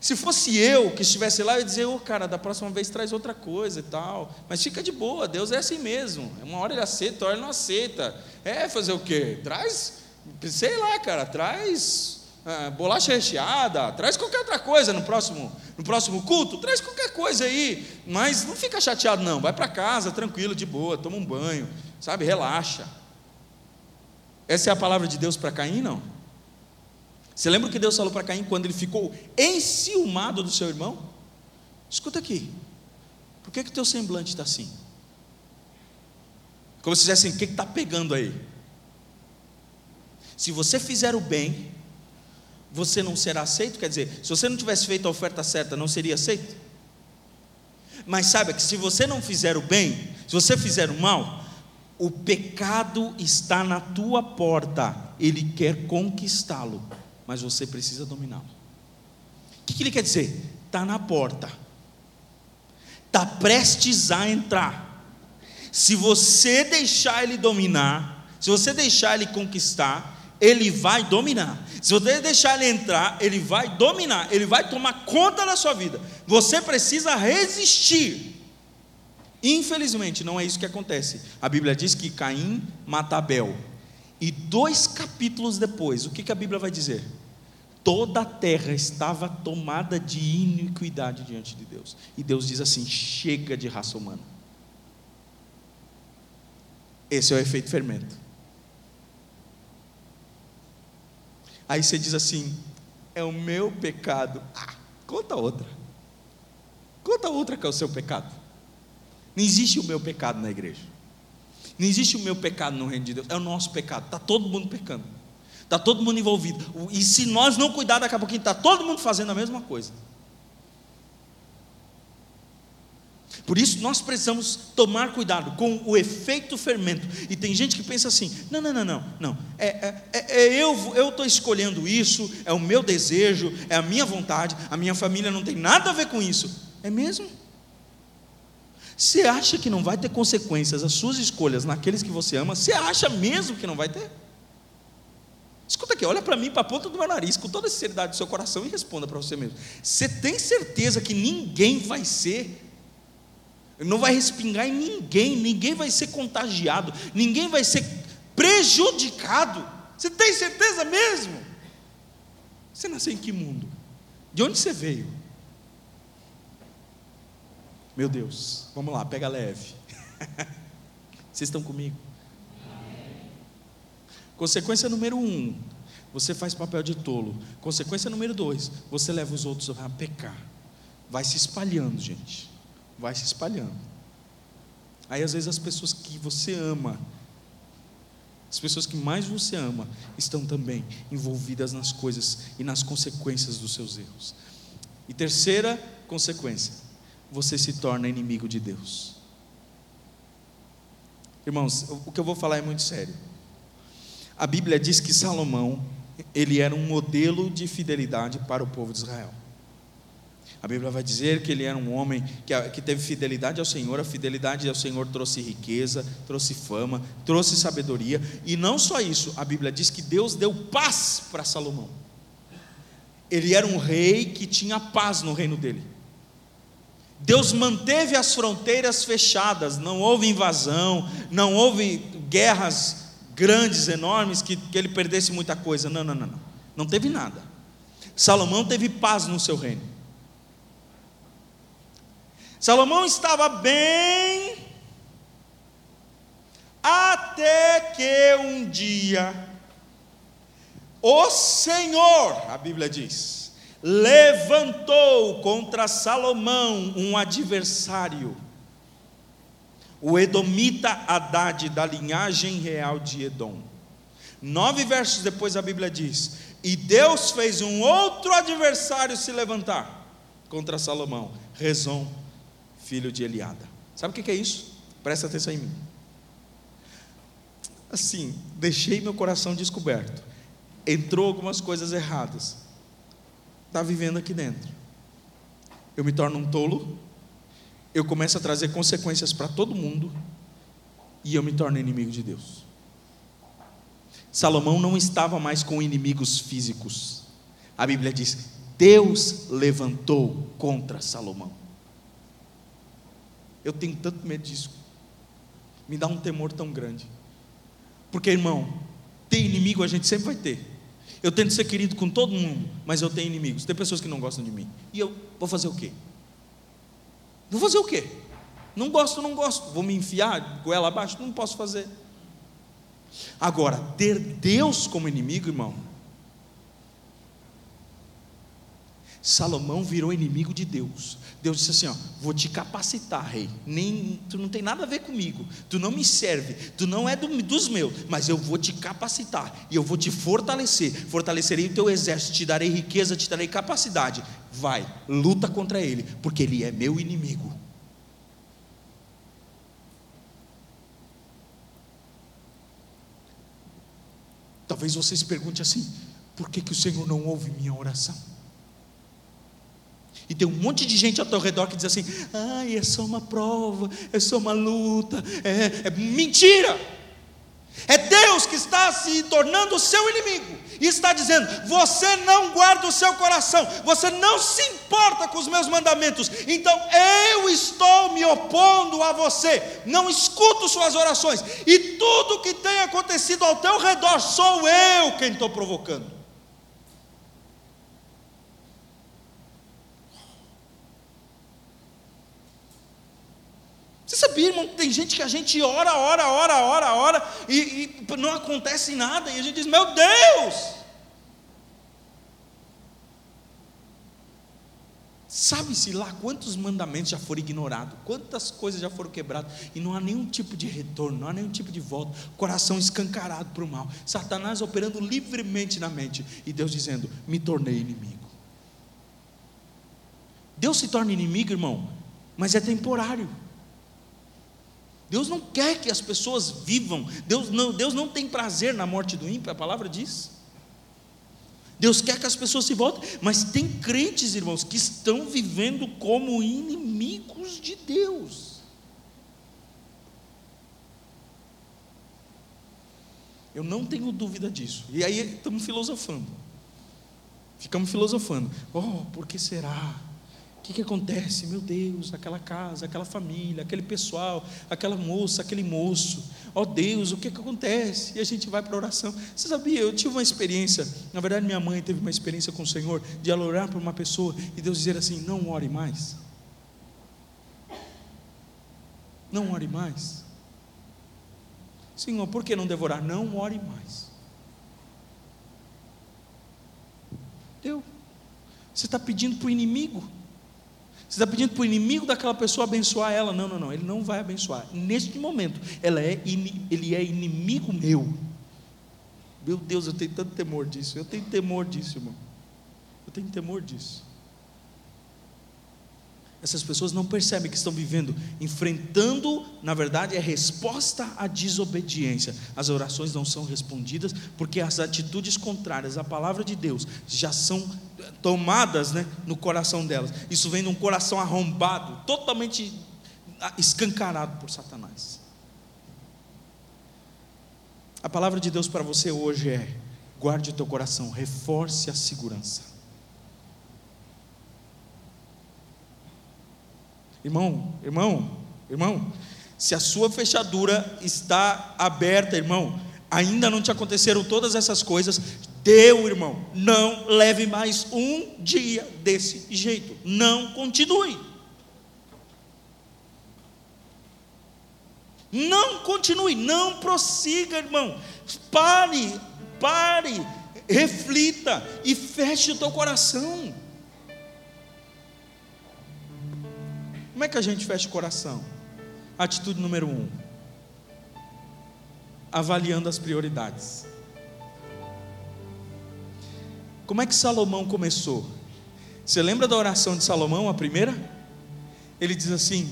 Speaker 1: Se fosse eu que estivesse lá, eu ia dizer, ô oh, cara, da próxima vez traz outra coisa e tal. Mas fica de boa, Deus é assim mesmo. Uma hora ele aceita, outra hora ele não aceita. É fazer o quê? Traz, sei lá, cara, traz ah, bolacha recheada, traz qualquer outra coisa no próximo, no próximo culto, traz qualquer coisa aí, mas não fica chateado não, vai para casa tranquilo, de boa, toma um banho, sabe, relaxa. Essa é a palavra de Deus para Caim, não? Você lembra o que Deus falou para Caim quando ele ficou enciumado do seu irmão? Escuta aqui, por que que teu semblante está assim? Como se dissesse assim, o que está pegando aí? Se você fizer o bem, você não será aceito? Quer dizer, se você não tivesse feito a oferta certa, não seria aceito? Mas saiba que se você não fizer o bem, se você fizer o mal, o pecado está na tua porta, ele quer conquistá-lo, mas você precisa dominá-lo. O que, que ele quer dizer? Está na porta, está prestes a entrar. Se você deixar ele dominar, se você deixar ele conquistar, ele vai dominar. Se você deixar ele entrar, ele vai dominar, ele vai tomar conta da sua vida. Você precisa resistir. Infelizmente, não é isso que acontece. A Bíblia diz que Caim mata Abel. E dois capítulos depois, o que, que a Bíblia vai dizer? Toda a terra estava tomada de iniquidade diante de Deus. E Deus diz assim: chega de raça humana. Esse é o efeito fermento. Aí você diz assim: é o meu pecado. Ah, conta outra. Conta outra que é o seu pecado. Não existe o meu pecado na igreja. Não existe o meu pecado no reino de Deus. É o nosso pecado. Está todo mundo pecando. Está todo mundo envolvido. E se nós não cuidar, daqui a pouquinho está todo mundo fazendo a mesma coisa. Por isso nós precisamos tomar cuidado com o efeito fermento. E tem gente que pensa assim: não, não, não, não, não. É, é, é, é eu estou escolhendo isso, é o meu desejo, é a minha vontade, a minha família não tem nada a ver com isso. É mesmo? Você acha que não vai ter consequências as suas escolhas naqueles que você ama? Você acha mesmo que não vai ter? Escuta aqui, olha para mim, para a ponta do meu nariz, com toda a sinceridade do seu coração e responda para você mesmo. Você tem certeza que ninguém vai ser não vai respingar em ninguém, ninguém vai ser contagiado, ninguém vai ser prejudicado. Você tem certeza mesmo? Você nasceu em que mundo? De onde você veio? Meu Deus, vamos lá, pega leve. Vocês estão comigo? Consequência número um, você faz papel de tolo. Consequência número dois, você leva os outros a pecar. Vai se espalhando, gente vai se espalhando. Aí às vezes as pessoas que você ama, as pessoas que mais você ama, estão também envolvidas nas coisas e nas consequências dos seus erros. E terceira consequência, você se torna inimigo de Deus. Irmãos, o que eu vou falar é muito sério. A Bíblia diz que Salomão, ele era um modelo de fidelidade para o povo de Israel. A Bíblia vai dizer que ele era um homem que, que teve fidelidade ao Senhor, a fidelidade ao Senhor trouxe riqueza, trouxe fama, trouxe sabedoria, e não só isso, a Bíblia diz que Deus deu paz para Salomão. Ele era um rei que tinha paz no reino dele. Deus manteve as fronteiras fechadas, não houve invasão, não houve guerras grandes, enormes, que, que ele perdesse muita coisa. Não, não, não, não. Não teve nada. Salomão teve paz no seu reino. Salomão estava bem, até que um dia, o Senhor, a Bíblia diz, levantou contra Salomão um adversário, o Edomita Haddad, da linhagem real de Edom. Nove versos depois a Bíblia diz: E Deus fez um outro adversário se levantar contra Salomão, Rezon filho de Eliada. Sabe o que é isso? Presta atenção em mim. Assim, deixei meu coração descoberto. Entrou algumas coisas erradas. Está vivendo aqui dentro. Eu me torno um tolo. Eu começo a trazer consequências para todo mundo. E eu me torno inimigo de Deus. Salomão não estava mais com inimigos físicos. A Bíblia diz: Deus levantou contra Salomão. Eu tenho tanto medo disso. Me dá um temor tão grande. Porque, irmão, ter inimigo a gente sempre vai ter. Eu tento ser querido com todo mundo, mas eu tenho inimigos. Tem pessoas que não gostam de mim. E eu vou fazer o quê? Vou fazer o quê? Não gosto, não gosto. Vou me enfiar goela abaixo? Não posso fazer. Agora, ter Deus como inimigo, irmão, Salomão virou inimigo de Deus. Deus disse assim: ó, vou te capacitar, rei. Nem, tu não tem nada a ver comigo. Tu não me serve. Tu não é do, dos meus. Mas eu vou te capacitar e eu vou te fortalecer. Fortalecerei o teu exército. Te darei riqueza, te darei capacidade. Vai, luta contra ele, porque ele é meu inimigo. Talvez você se pergunte assim: por que, que o Senhor não ouve minha oração? E tem um monte de gente ao teu redor que diz assim: ai, é só uma prova, é só uma luta, é, é mentira. É Deus que está se tornando o seu inimigo e está dizendo: você não guarda o seu coração, você não se importa com os meus mandamentos, então eu estou me opondo a você, não escuto suas orações, e tudo que tem acontecido ao teu redor sou eu quem estou provocando. Sabia, irmão, que tem gente que a gente ora, ora, ora, ora, ora, e, e não acontece nada, e a gente diz, meu Deus! Sabe-se lá quantos mandamentos já foram ignorados, quantas coisas já foram quebradas, e não há nenhum tipo de retorno, não há nenhum tipo de volta, coração escancarado para o mal, Satanás operando livremente na mente, e Deus dizendo: Me tornei inimigo. Deus se torna inimigo, irmão, mas é temporário. Deus não quer que as pessoas vivam, Deus não, Deus não tem prazer na morte do ímpio, a palavra diz. Deus quer que as pessoas se voltem, mas tem crentes, irmãos, que estão vivendo como inimigos de Deus. Eu não tenho dúvida disso. E aí estamos filosofando. Ficamos filosofando. Oh, por que será? O que, que acontece? Meu Deus, aquela casa, aquela família, aquele pessoal, aquela moça, aquele moço. Ó oh Deus, o que, que acontece? E a gente vai para a oração. Você sabia? Eu tive uma experiência, na verdade, minha mãe teve uma experiência com o Senhor, de ela orar por uma pessoa e Deus dizer assim: não ore mais. Não ore mais. Senhor, por que não devorar? Não ore mais. Deu. Você está pedindo para o inimigo. Você está pedindo para o inimigo daquela pessoa abençoar ela. Não, não, não. Ele não vai abençoar. Neste momento, ela é, ele é inimigo meu. Meu Deus, eu tenho tanto temor disso. Eu tenho temor disso, irmão. Eu tenho temor disso. Essas pessoas não percebem que estão vivendo, enfrentando, na verdade, é resposta à desobediência. As orações não são respondidas porque as atitudes contrárias à palavra de Deus já são tomadas né, no coração delas. Isso vem de um coração arrombado, totalmente escancarado por Satanás. A palavra de Deus para você hoje é: guarde o teu coração, reforce a segurança. Irmão, irmão, irmão, se a sua fechadura está aberta, irmão, ainda não te aconteceram todas essas coisas, deu, irmão, não leve mais um dia desse jeito, não continue. Não continue, não prossiga, irmão. Pare, pare, reflita e feche o teu coração. Como é que a gente fecha o coração? Atitude número um: avaliando as prioridades. Como é que Salomão começou? Você lembra da oração de Salomão, a primeira? Ele diz assim: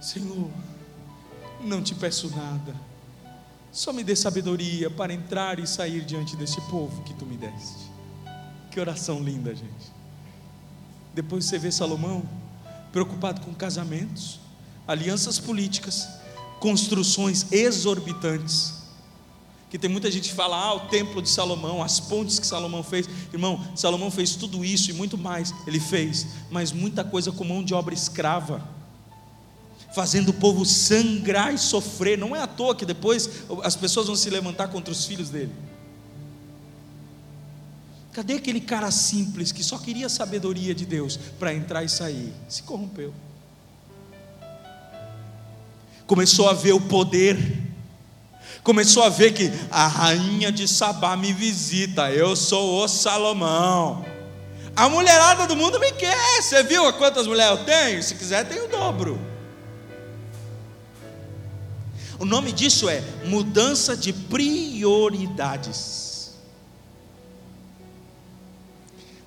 Speaker 1: Senhor, não te peço nada, só me dê sabedoria para entrar e sair diante deste povo que tu me deste. Que oração linda, gente. Depois você vê Salomão, preocupado com casamentos, alianças políticas, construções exorbitantes. Que tem muita gente que fala, ah, o templo de Salomão, as pontes que Salomão fez. Irmão, Salomão fez tudo isso e muito mais, ele fez, mas muita coisa com mão de obra escrava, fazendo o povo sangrar e sofrer. Não é à toa que depois as pessoas vão se levantar contra os filhos dele. Cadê aquele cara simples que só queria sabedoria de Deus para entrar e sair? Se corrompeu. Começou a ver o poder. Começou a ver que a rainha de Sabá me visita. Eu sou o Salomão. A mulherada do mundo me quer. Você viu quantas mulheres eu tenho? Se quiser, tem o dobro. O nome disso é mudança de prioridades.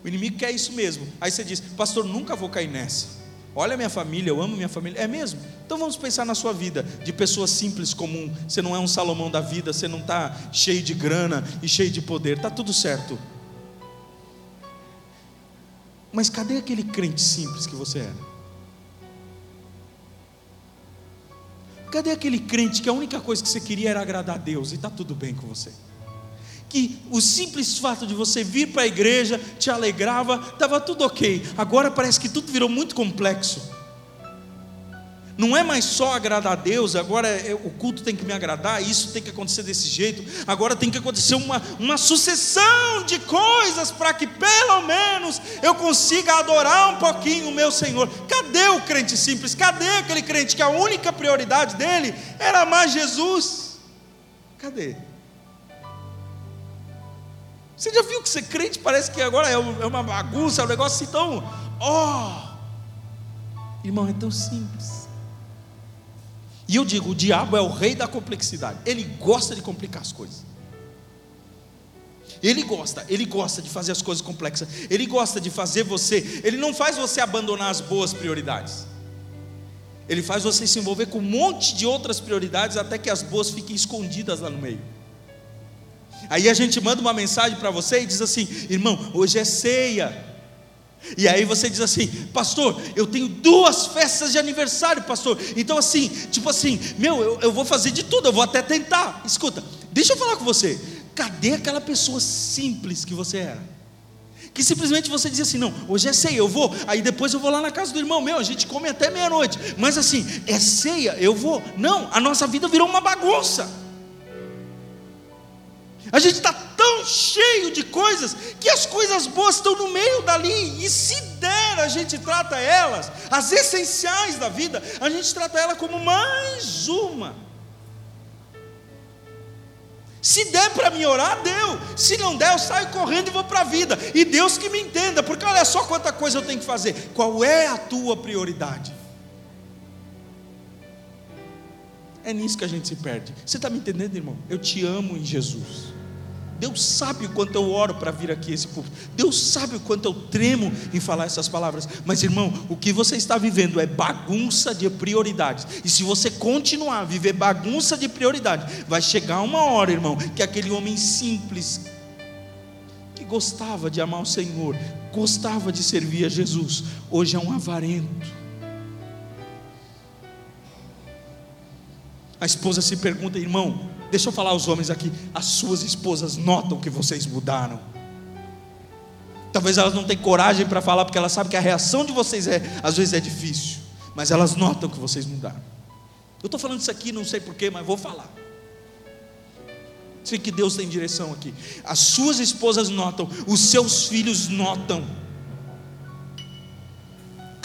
Speaker 1: O inimigo quer isso mesmo. Aí você diz, pastor, nunca vou cair nessa. Olha minha família, eu amo minha família. É mesmo? Então vamos pensar na sua vida, de pessoa simples, comum. Você não é um Salomão da vida, você não está cheio de grana e cheio de poder. Está tudo certo. Mas cadê aquele crente simples que você era? Cadê aquele crente que a única coisa que você queria era agradar a Deus e está tudo bem com você? Que o simples fato de você vir para a igreja te alegrava, estava tudo ok. Agora parece que tudo virou muito complexo. Não é mais só agradar a Deus, agora é, o culto tem que me agradar, isso tem que acontecer desse jeito, agora tem que acontecer uma, uma sucessão de coisas para que pelo menos eu consiga adorar um pouquinho o meu Senhor. Cadê o crente simples? Cadê aquele crente que a única prioridade dele era amar Jesus? Cadê? Você já viu que ser crente parece que agora é, é uma bagunça, é um negócio assim tão. Oh! Irmão, é tão simples. E eu digo: o diabo é o rei da complexidade. Ele gosta de complicar as coisas. Ele gosta, ele gosta de fazer as coisas complexas. Ele gosta de fazer você. Ele não faz você abandonar as boas prioridades. Ele faz você se envolver com um monte de outras prioridades até que as boas fiquem escondidas lá no meio. Aí a gente manda uma mensagem para você e diz assim: irmão, hoje é ceia. E aí você diz assim, pastor, eu tenho duas festas de aniversário, pastor. Então, assim, tipo assim, meu, eu, eu vou fazer de tudo, eu vou até tentar. Escuta, deixa eu falar com você. Cadê aquela pessoa simples que você era? Que simplesmente você dizia assim: não, hoje é ceia, eu vou, aí depois eu vou lá na casa do irmão meu, a gente come até meia-noite. Mas assim, é ceia, eu vou. Não, a nossa vida virou uma bagunça. A gente está tão cheio de coisas que as coisas boas estão no meio dali, e se der, a gente trata elas, as essenciais da vida, a gente trata ela como mais uma. Se der para me orar, deu. Se não der, eu saio correndo e vou para a vida. E Deus que me entenda, porque olha só quanta coisa eu tenho que fazer. Qual é a tua prioridade? É nisso que a gente se perde. Você está me entendendo, irmão? Eu te amo em Jesus. Deus sabe o quanto eu oro para vir aqui esse público. Deus sabe o quanto eu tremo em falar essas palavras. Mas, irmão, o que você está vivendo é bagunça de prioridades. E se você continuar a viver bagunça de prioridades, vai chegar uma hora, irmão, que aquele homem simples que gostava de amar o Senhor, gostava de servir a Jesus, hoje é um avarento. A esposa se pergunta, irmão, Deixa eu falar aos homens aqui: as suas esposas notam que vocês mudaram. Talvez elas não tenham coragem para falar, porque elas sabem que a reação de vocês é, às vezes é difícil, mas elas notam que vocês mudaram. Eu estou falando isso aqui, não sei porquê, mas vou falar. Sei que Deus tem direção aqui. As suas esposas notam, os seus filhos notam.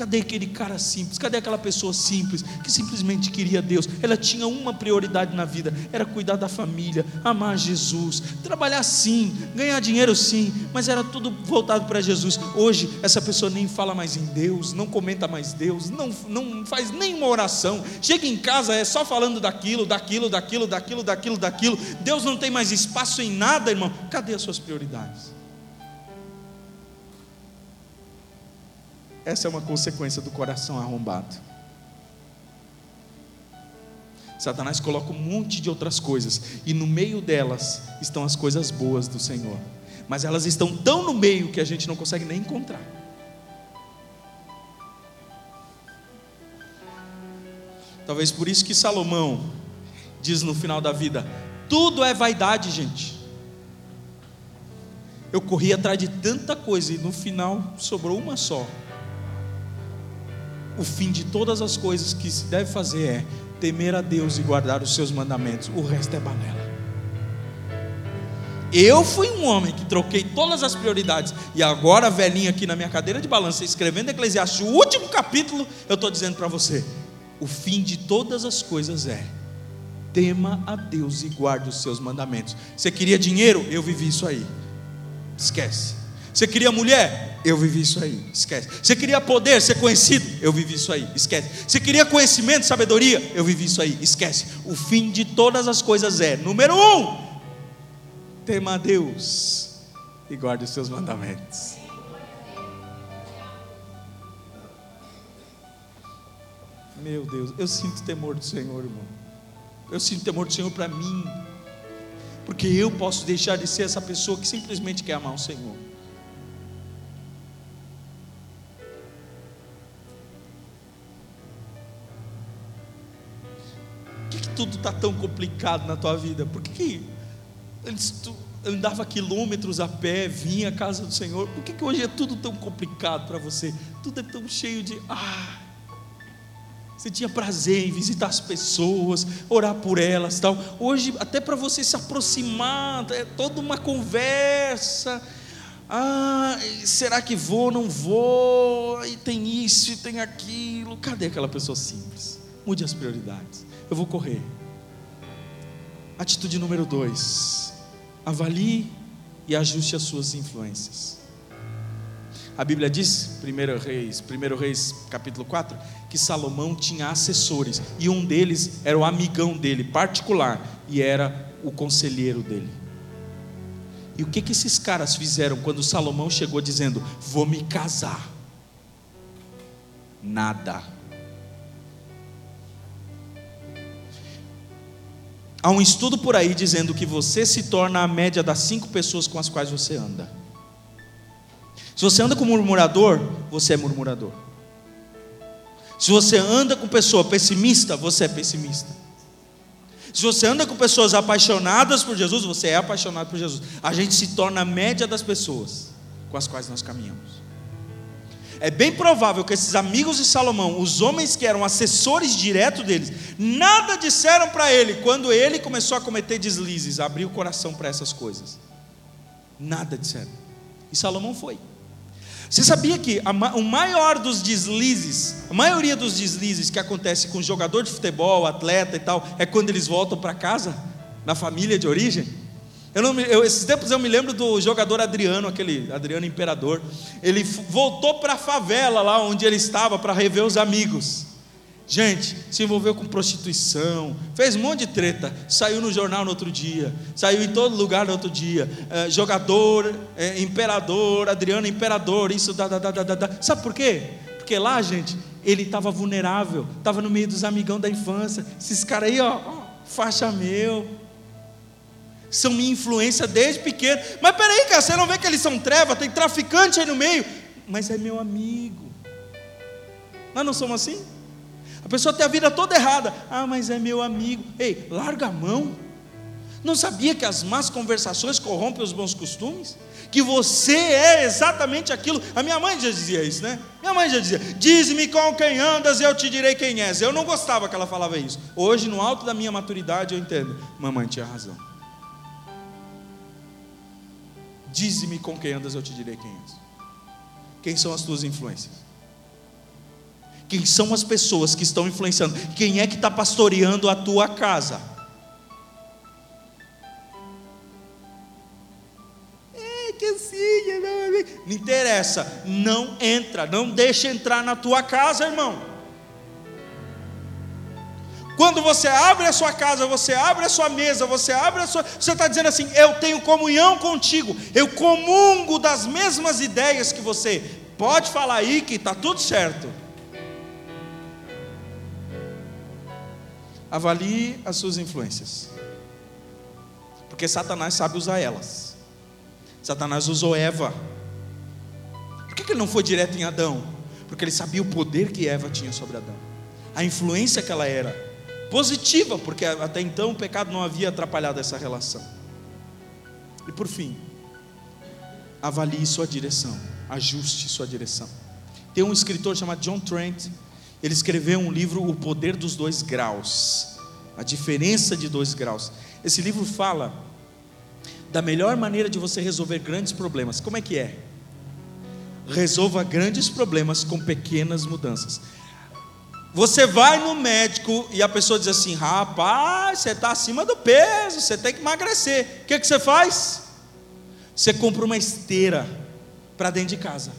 Speaker 1: Cadê aquele cara simples? Cadê aquela pessoa simples que simplesmente queria Deus? Ela tinha uma prioridade na vida: era cuidar da família, amar Jesus, trabalhar sim, ganhar dinheiro sim, mas era tudo voltado para Jesus. Hoje, essa pessoa nem fala mais em Deus, não comenta mais Deus, não, não faz nenhuma oração. Chega em casa, é só falando daquilo, daquilo, daquilo, daquilo, daquilo, daquilo. Deus não tem mais espaço em nada, irmão. Cadê as suas prioridades? Essa é uma consequência do coração arrombado. Satanás coloca um monte de outras coisas, e no meio delas estão as coisas boas do Senhor, mas elas estão tão no meio que a gente não consegue nem encontrar. Talvez por isso que Salomão diz no final da vida: tudo é vaidade, gente. Eu corri atrás de tanta coisa e no final sobrou uma só, o fim de todas as coisas que se deve fazer é temer a Deus e guardar os seus mandamentos. O resto é banela. Eu fui um homem que troquei todas as prioridades e agora, velhinho aqui na minha cadeira de balança, escrevendo Eclesiastes, o último capítulo, eu estou dizendo para você: o fim de todas as coisas é tema a Deus e guarde os seus mandamentos. Você queria dinheiro? Eu vivi isso aí. Esquece. Você queria mulher? Eu vivi isso aí, esquece. Você queria poder, ser conhecido? Eu vivi isso aí, esquece. Você queria conhecimento, sabedoria? Eu vivi isso aí, esquece. O fim de todas as coisas é: número um, tema a Deus e guarde os seus mandamentos. Meu Deus, eu sinto temor do Senhor, irmão. Eu sinto temor do Senhor para mim, porque eu posso deixar de ser essa pessoa que simplesmente quer amar o Senhor. Tudo está tão complicado na tua vida? Por que, que antes tu andava quilômetros a pé, vinha à casa do Senhor? Por que, que hoje é tudo tão complicado para você? Tudo é tão cheio de. Ah, você tinha prazer em visitar as pessoas, orar por elas, tal. Hoje, até para você se aproximar, é toda uma conversa. Ah, será que vou? Não vou? E tem isso, e tem aquilo. Cadê aquela pessoa simples? Mude as prioridades. Eu vou correr. Atitude número dois: avalie e ajuste as suas influências. A Bíblia diz, 1 Reis, 1 Reis capítulo 4, que Salomão tinha assessores, e um deles era o amigão dele, particular, e era o conselheiro dele. E o que, que esses caras fizeram quando Salomão chegou dizendo: Vou me casar? Nada. Há um estudo por aí dizendo que você se torna a média das cinco pessoas com as quais você anda. Se você anda com murmurador, você é murmurador. Se você anda com pessoa pessimista, você é pessimista. Se você anda com pessoas apaixonadas por Jesus, você é apaixonado por Jesus. A gente se torna a média das pessoas com as quais nós caminhamos. É bem provável que esses amigos de Salomão, os homens que eram assessores diretos deles, nada disseram para ele quando ele começou a cometer deslizes, abrir o coração para essas coisas. Nada disseram. E Salomão foi. Você sabia que a, o maior dos deslizes, a maioria dos deslizes que acontece com jogador de futebol, atleta e tal, é quando eles voltam para casa, na família de origem? Eu não, eu, esses tempos eu me lembro do jogador Adriano, aquele Adriano Imperador. Ele voltou para a favela lá onde ele estava para rever os amigos. Gente, se envolveu com prostituição, fez um monte de treta, saiu no jornal no outro dia, saiu em todo lugar no outro dia. É, jogador, é, imperador, Adriano Imperador, isso, da, da, da, da, da. Sabe por quê? Porque lá, gente, ele estava vulnerável, estava no meio dos amigão da infância. Esses caras aí, ó, ó, faixa meu, são minha influência desde pequeno. Mas peraí, cara, você não vê que eles são treva, tem traficante aí no meio. Mas é meu amigo. Nós não somos assim? A pessoa tem a vida toda errada. Ah, mas é meu amigo. Ei, larga a mão. Não sabia que as más conversações corrompem os bons costumes? Que você é exatamente aquilo. A minha mãe já dizia isso, né? Minha mãe já dizia: Diz-me com quem andas, eu te direi quem és. Eu não gostava que ela falava isso. Hoje, no alto da minha maturidade, eu entendo. Mamãe tinha razão. Dize-me com quem andas, eu te direi quem és. Quem são as tuas influências? Quem são as pessoas que estão influenciando? Quem é que está pastoreando a tua casa? É que assim, não, interessa. Não entra, não deixa entrar na tua casa, irmão. Quando você abre a sua casa, você abre a sua mesa, você abre a sua. Você está dizendo assim: Eu tenho comunhão contigo, eu comungo das mesmas ideias que você. Pode falar aí que está tudo certo. avalie as suas influências. Porque Satanás sabe usar elas. Satanás usou Eva. Por que ele não foi direto em Adão? Porque ele sabia o poder que Eva tinha sobre Adão, a influência que ela era, positiva, porque até então o pecado não havia atrapalhado essa relação. E por fim, avalie sua direção, ajuste sua direção. Tem um escritor chamado John Trent, ele escreveu um livro, O Poder dos Dois Graus, a diferença de dois graus. Esse livro fala da melhor maneira de você resolver grandes problemas. Como é que é? Resolva grandes problemas com pequenas mudanças. Você vai no médico e a pessoa diz assim: rapaz, você está acima do peso, você tem que emagrecer. O que, que você faz? Você compra uma esteira para dentro de casa.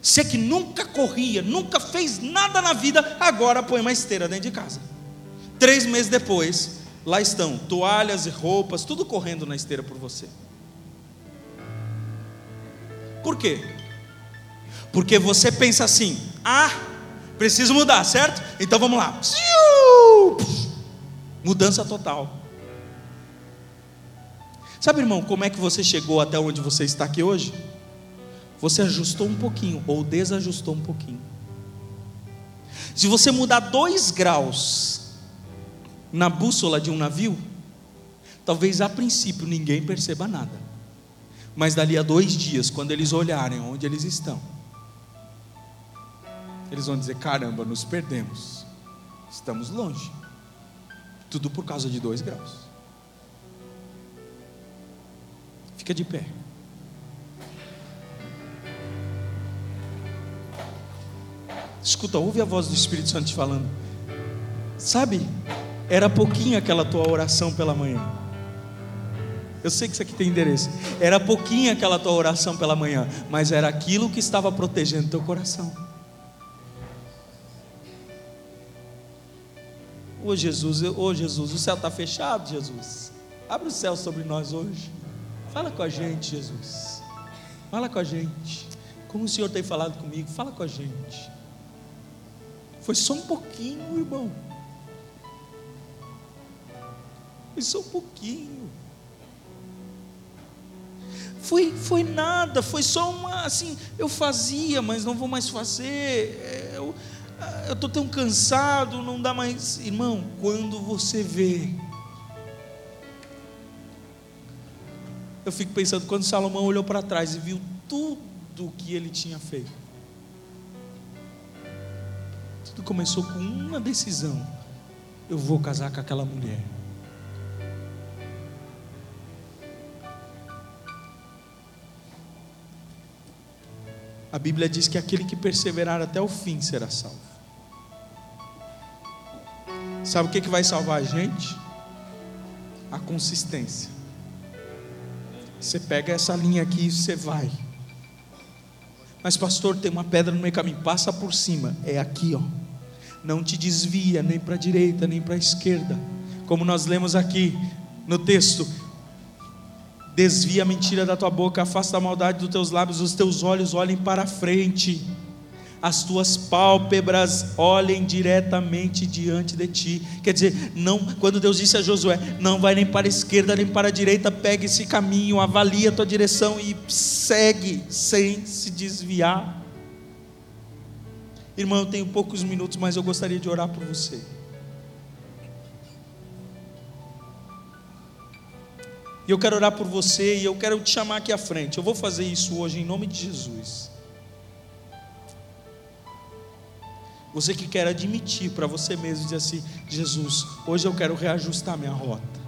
Speaker 1: Você que nunca corria, nunca fez nada na vida, agora põe uma esteira dentro de casa. Três meses depois, lá estão toalhas e roupas, tudo correndo na esteira por você. Por quê? Porque você pensa assim: ah, preciso mudar, certo? Então vamos lá. Mudança total. Sabe, irmão, como é que você chegou até onde você está aqui hoje? Você ajustou um pouquinho ou desajustou um pouquinho. Se você mudar dois graus na bússola de um navio, talvez a princípio ninguém perceba nada. Mas dali a dois dias, quando eles olharem onde eles estão, eles vão dizer: caramba, nos perdemos, estamos longe. Tudo por causa de dois graus. Fica de pé. Escuta, ouve a voz do Espírito Santo te falando. Sabe, era pouquinho aquela tua oração pela manhã. Eu sei que isso aqui tem endereço. Era pouquinho aquela tua oração pela manhã, mas era aquilo que estava protegendo teu coração. Ô oh, Jesus, ô oh, Jesus, o céu está fechado, Jesus. Abre o céu sobre nós hoje. Fala com a gente, Jesus. Fala com a gente. Como o Senhor tem falado comigo, fala com a gente. Foi só um pouquinho, irmão. Foi só um pouquinho. Foi, foi nada, foi só uma assim, eu fazia, mas não vou mais fazer. É, eu estou tão cansado, não dá mais. Irmão, quando você vê. Eu fico pensando, quando Salomão olhou para trás e viu tudo que ele tinha feito. Tudo começou com uma decisão: eu vou casar com aquela mulher. A Bíblia diz que aquele que perseverar até o fim será salvo. Sabe o que, que vai salvar a gente? A consistência. Você pega essa linha aqui e você vai. Mas, pastor, tem uma pedra no meio caminho, passa por cima. É aqui, ó não te desvia nem para a direita nem para a esquerda, como nós lemos aqui no texto. Desvia a mentira da tua boca, afasta a maldade dos teus lábios, os teus olhos olhem para frente, as tuas pálpebras olhem diretamente diante de ti. Quer dizer, não, quando Deus disse a Josué, não vai nem para a esquerda nem para a direita, pegue esse caminho, avalie a tua direção e segue sem se desviar. Irmão, eu tenho poucos minutos, mas eu gostaria de orar por você. E eu quero orar por você e eu quero te chamar aqui à frente. Eu vou fazer isso hoje em nome de Jesus. Você que quer admitir para você mesmo dizer assim: Jesus, hoje eu quero reajustar minha rota.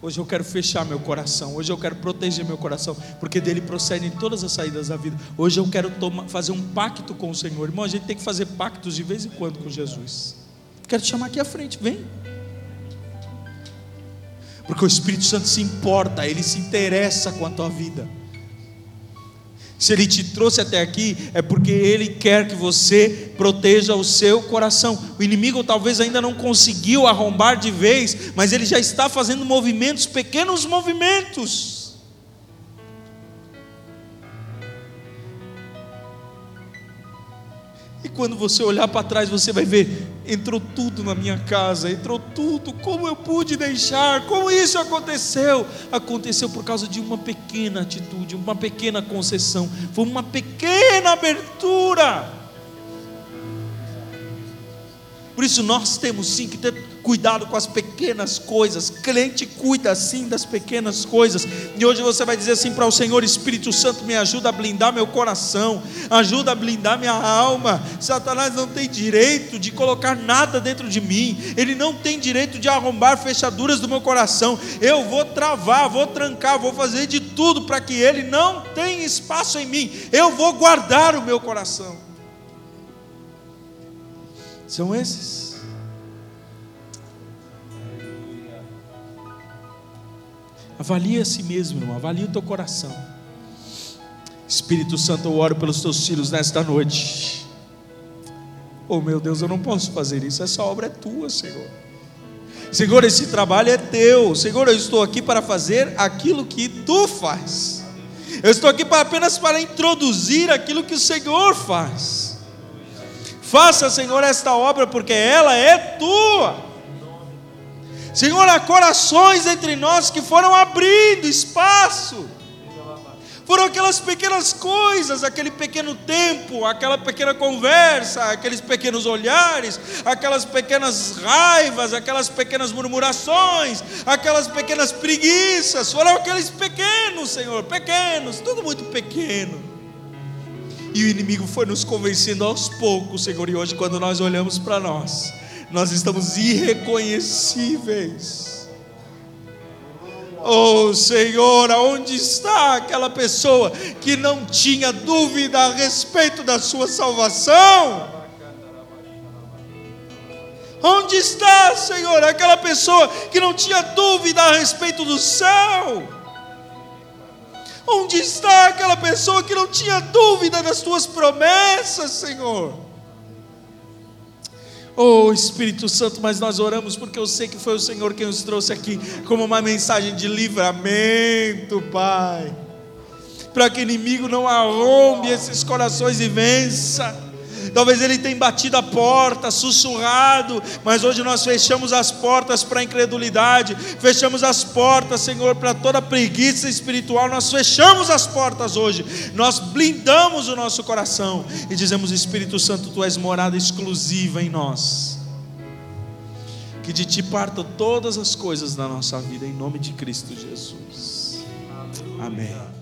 Speaker 1: Hoje eu quero fechar meu coração. Hoje eu quero proteger meu coração, porque dele procedem todas as saídas da vida. Hoje eu quero tomar, fazer um pacto com o Senhor. Irmão, a gente tem que fazer pactos de vez em quando com Jesus. Quero te chamar aqui à frente, vem. Porque o Espírito Santo se importa, ele se interessa com a tua vida. Se Ele te trouxe até aqui, é porque Ele quer que você proteja o seu coração. O inimigo talvez ainda não conseguiu arrombar de vez, mas ele já está fazendo movimentos, pequenos movimentos. Quando você olhar para trás, você vai ver: entrou tudo na minha casa, entrou tudo, como eu pude deixar, como isso aconteceu? Aconteceu por causa de uma pequena atitude, uma pequena concessão, foi uma pequena abertura. Por isso nós temos sim que ter cuidado com as pequenas coisas. Crente cuida sim das pequenas coisas. E hoje você vai dizer assim para o Senhor Espírito Santo, me ajuda a blindar meu coração, ajuda a blindar minha alma. Satanás não tem direito de colocar nada dentro de mim. Ele não tem direito de arrombar fechaduras do meu coração. Eu vou travar, vou trancar, vou fazer de tudo para que ele não tenha espaço em mim. Eu vou guardar o meu coração são esses. Avalie a si mesmo, irmão. Avalie o teu coração. Espírito Santo, eu oro pelos teus filhos nesta noite. Oh meu Deus, eu não posso fazer isso. Essa obra é tua, Senhor. Senhor, esse trabalho é teu. Senhor, eu estou aqui para fazer aquilo que tu faz. Eu estou aqui para, apenas para introduzir aquilo que o Senhor faz. Faça, Senhor, esta obra, porque ela é tua. Senhor, há corações entre nós que foram abrindo espaço foram aquelas pequenas coisas, aquele pequeno tempo, aquela pequena conversa, aqueles pequenos olhares, aquelas pequenas raivas, aquelas pequenas murmurações, aquelas pequenas preguiças. Foram aqueles pequenos, Senhor, pequenos, tudo muito pequeno. E o inimigo foi nos convencendo aos poucos, Senhor, e hoje, quando nós olhamos para nós, nós estamos irreconhecíveis Oh Senhor, aonde está aquela pessoa que não tinha dúvida a respeito da sua salvação? Onde está, Senhor, aquela pessoa que não tinha dúvida a respeito do céu? Onde está aquela pessoa que não tinha dúvida das tuas promessas, Senhor? Oh Espírito Santo, mas nós oramos porque eu sei que foi o Senhor quem nos trouxe aqui como uma mensagem de livramento, Pai. Para que o inimigo não arrombe esses corações e vença. Talvez ele tenha batido a porta, sussurrado, mas hoje nós fechamos as portas para a incredulidade, fechamos as portas, Senhor, para toda preguiça espiritual. Nós fechamos as portas hoje, nós blindamos o nosso coração e dizemos: Espírito Santo, tu és morada exclusiva em nós. Que de ti partam todas as coisas da nossa vida, em nome de Cristo Jesus. Amém.